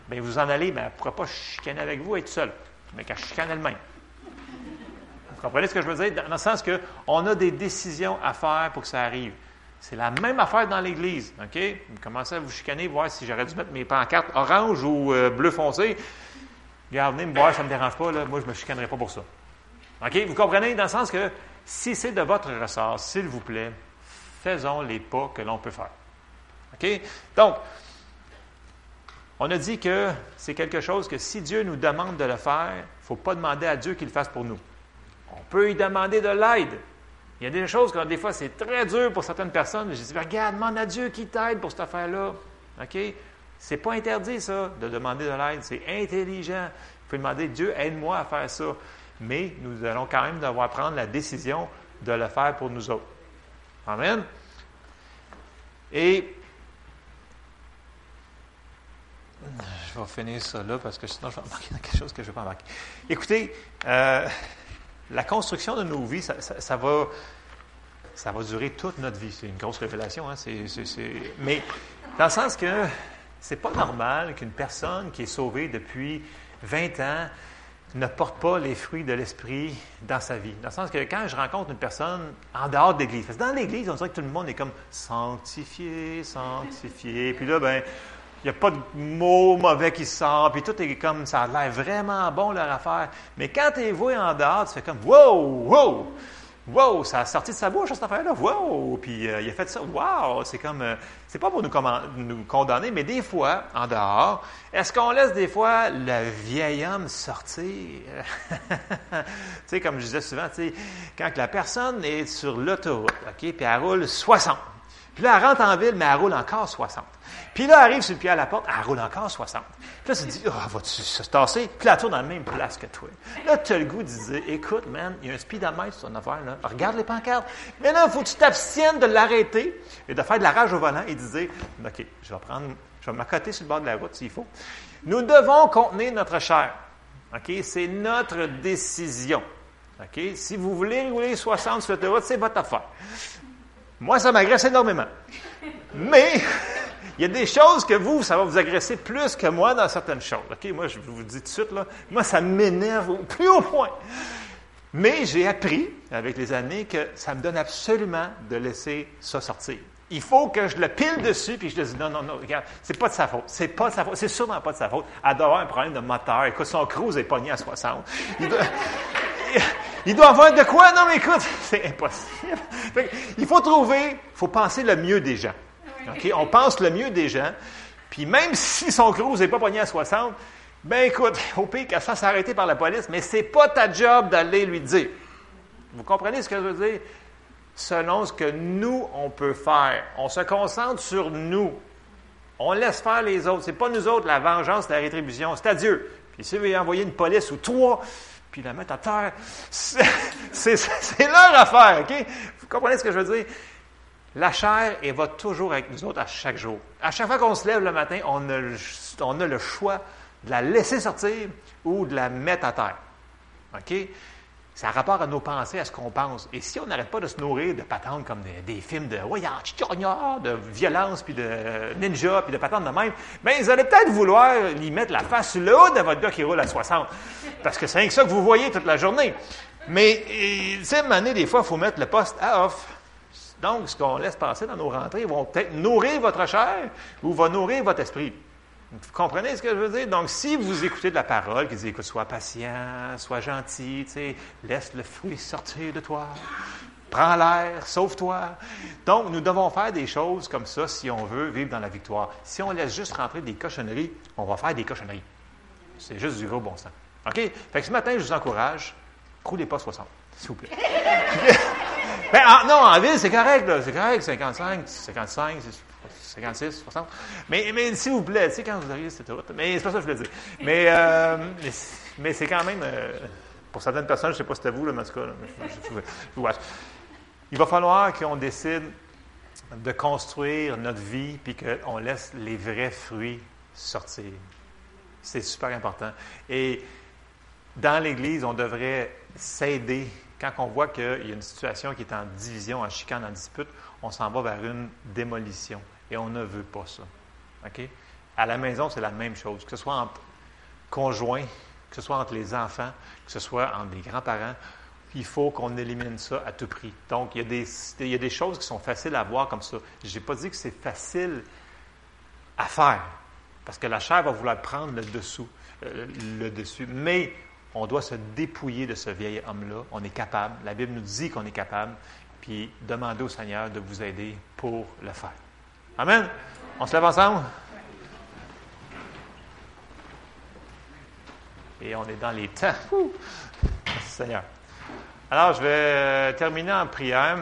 bien, vous en allez, mais elle ne pourra pas chicaner avec vous, être seule, mais qu'elle chicane elle-même. Vous comprenez ce que je veux dire? Dans le sens qu'on a des décisions à faire pour que ça arrive. C'est la même affaire dans l'Église. OK? Vous commencez à vous chicaner, voir si j'aurais dû mettre mes pancartes orange ou euh, bleu foncé. Regardez, me voir, ça ne me dérange pas, là. moi je ne me chicanerai pas pour ça. OK? Vous comprenez? Dans le sens que si c'est de votre ressort, s'il vous plaît, faisons les pas que l'on peut faire. OK? Donc, on a dit que c'est quelque chose que si Dieu nous demande de le faire, il ne faut pas demander à Dieu qu'il le fasse pour nous. On peut lui demander de l'aide. Il y a des choses que des fois c'est très dur pour certaines personnes. Je dis, regarde, demande à Dieu qui t'aide pour cette affaire-là. OK? C'est pas interdit, ça, de demander de l'aide. C'est intelligent. Vous pouvez demander, Dieu, aide-moi à faire ça. Mais nous allons quand même devoir prendre la décision de le faire pour nous autres. Amen. Et je vais finir ça là parce que sinon je vais embarquer dans quelque chose que je ne vais pas embarquer. Écoutez, euh, la construction de nos vies, ça, va, ça va durer toute notre vie. C'est une grosse révélation. Hein? Mais dans le sens que c'est pas normal qu'une personne qui est sauvée depuis 20 ans ne porte pas les fruits de l'esprit dans sa vie. Dans le sens que quand je rencontre une personne en dehors de l'Église, parce que dans l'Église, on dirait que tout le monde est comme sanctifié, sanctifié. Puis là, ben, il n'y a pas de mots mauvais qui sortent, puis tout est comme ça a l'air vraiment bon leur affaire. Mais quand tu es voué en dehors, tu fais comme wow, wow, wow, ça a sorti de sa bouche cette affaire-là, wow, puis euh, il a fait ça, wow, c'est comme, euh, c'est pas pour nous, condamner, mais des fois, en dehors, est-ce qu'on laisse des fois le vieil homme sortir? tu sais, comme je disais souvent, tu sais, quand la personne est sur l'autoroute, OK, puis elle roule 60, puis là, elle rentre en ville, mais elle roule encore 60. Puis là, elle arrive sur le pied à la porte, elle roule encore 60. Puis là, tu te dis, oh, vas-tu se tasser? Puis là, elle tourne dans la même place que toi. Là, tu as le goût de dire, écoute, man, il y a un speedomètre sur ton affaire, là. Regarde les pancartes. Mais là, il faut que tu t'abstiennes de l'arrêter et de faire de la rage au volant et de dire, OK, je vais prendre, je vais m'accoter sur le bord de la route s'il faut. Nous devons contenir notre chair. OK? C'est notre décision. OK? Si vous voulez rouler 60 sur l'autoroute, c'est votre affaire. Moi, ça m'agresse énormément. Mais, il y a des choses que vous, ça va vous agresser plus que moi dans certaines choses. OK? Moi, je vous dis tout de suite, là, moi, ça m'énerve au plus haut point. Mais j'ai appris, avec les années, que ça me donne absolument de laisser ça sortir. Il faut que je le pile dessus, puis je le dis, non, non, non, regarde, c'est pas de sa faute. C'est pas de sa faute. C'est sûrement pas de sa faute. Elle doit avoir un problème de moteur. Écoute, son cruise est pogné à 60. Il doit, il doit avoir de quoi? Non, mais écoute, c'est impossible. il faut trouver, il faut penser le mieux des gens. On pense le mieux des gens. Puis même si son cruise n'est pas pogné à 60, ben écoute, au pire qu'elle se fasse par la police, mais c'est pas ta job d'aller lui dire. Vous comprenez ce que je veux dire? Selon ce que nous, on peut faire. On se concentre sur nous. On laisse faire les autres. C'est pas nous autres la vengeance, la rétribution. C'est à Dieu. Puis si vous voulez envoyer une police ou trois, puis la mettre à terre, c'est leur affaire, OK? Vous comprenez ce que je veux dire? La chair, elle va toujours avec nous autres à chaque jour. À chaque fois qu'on se lève le matin, on a, on a le choix de la laisser sortir ou de la mettre à terre. OK? Ça a rapport à nos pensées, à ce qu'on pense. Et si on n'arrête pas de se nourrir de patentes comme des, films de de violence, puis de ninja, puis de patentes de même, bien, ils allaient peut-être vouloir y mettre la face sur le haut de votre gars qui roule à 60. Parce que c'est rien que ça que vous voyez toute la journée. Mais, tu sais, année, des fois, il faut mettre le poste à off. Donc, ce qu'on laisse passer dans nos rentrées vont peut-être nourrir votre chair ou va nourrir votre esprit. Vous comprenez ce que je veux dire? Donc, si vous écoutez de la parole qui dit, écoute, sois patient, sois gentil, laisse le fruit sortir de toi, prends l'air, sauve-toi. Donc, nous devons faire des choses comme ça si on veut vivre dans la victoire. Si on laisse juste rentrer des cochonneries, on va faire des cochonneries. C'est juste du gros bon sens. OK? Fait que ce matin, je vous encourage, roulez pas 60, s'il vous plaît. Ben, en- non, en ville, c'est correct, là. C'est correct, 55, 55, 56, 60. Mais, mais s'il vous plaît, tu sais, quand vous arrivez cette route. Mais c'est pas ça que je voulais dire. Mais, euh, mais, c'est quand même, euh, pour certaines personnes, je ne sais pas si c'était vous, là, mais en tout cas, là, je- je- je- il va falloir qu'on décide de construire notre vie puis qu'on laisse les vrais fruits sortir. C'est super important. Et dans l'Église, on devrait s'aider. Quand on voit qu'il y a une situation qui est en division, en chicane, en dispute, on s'en va vers une démolition. Et on ne veut pas ça. À la maison, c'est la même chose. Que ce soit entre conjoints, que ce soit entre les enfants, que ce soit entre les grands-parents, il faut qu'on élimine ça à tout prix. Donc, il y, a des, il y a des choses qui sont faciles à voir comme ça. Je n'ai pas dit que c'est facile à faire, parce que la chair va vouloir prendre le dessous, euh, le dessus. Mais on doit se dépouiller de ce vieil homme-là. On est capable. La Bible nous dit qu'on est capable. Puis demandez au Seigneur de vous aider pour le faire. Amen. On se lève ensemble. Et on est dans les temps. Merci Seigneur. Alors, je vais euh, terminer en prière.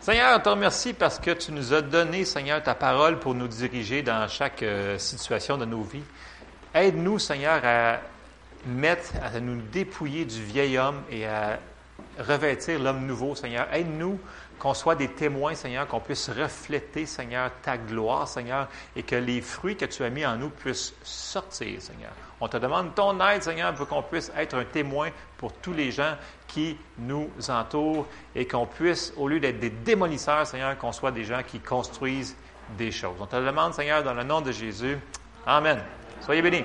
Seigneur, on te remercie parce que tu nous as donné, Seigneur, ta parole pour nous diriger dans chaque euh, situation de nos vies. Aide-nous, Seigneur, à mettre, à nous dépouiller du vieil homme et à revêtir l'homme nouveau, Seigneur. Aide-nous qu'on soit des témoins, Seigneur, qu'on puisse refléter, Seigneur, ta gloire, Seigneur, et que les fruits que tu as mis en nous puissent sortir, Seigneur. On te demande ton aide, Seigneur, pour qu'on puisse être un témoin pour tous les gens qui nous entourent et qu'on puisse, au lieu d'être des démolisseurs, Seigneur, qu'on soit des gens qui construisent des choses. On te demande, Seigneur, dans le nom de Jésus. Amen. Soyez bénis.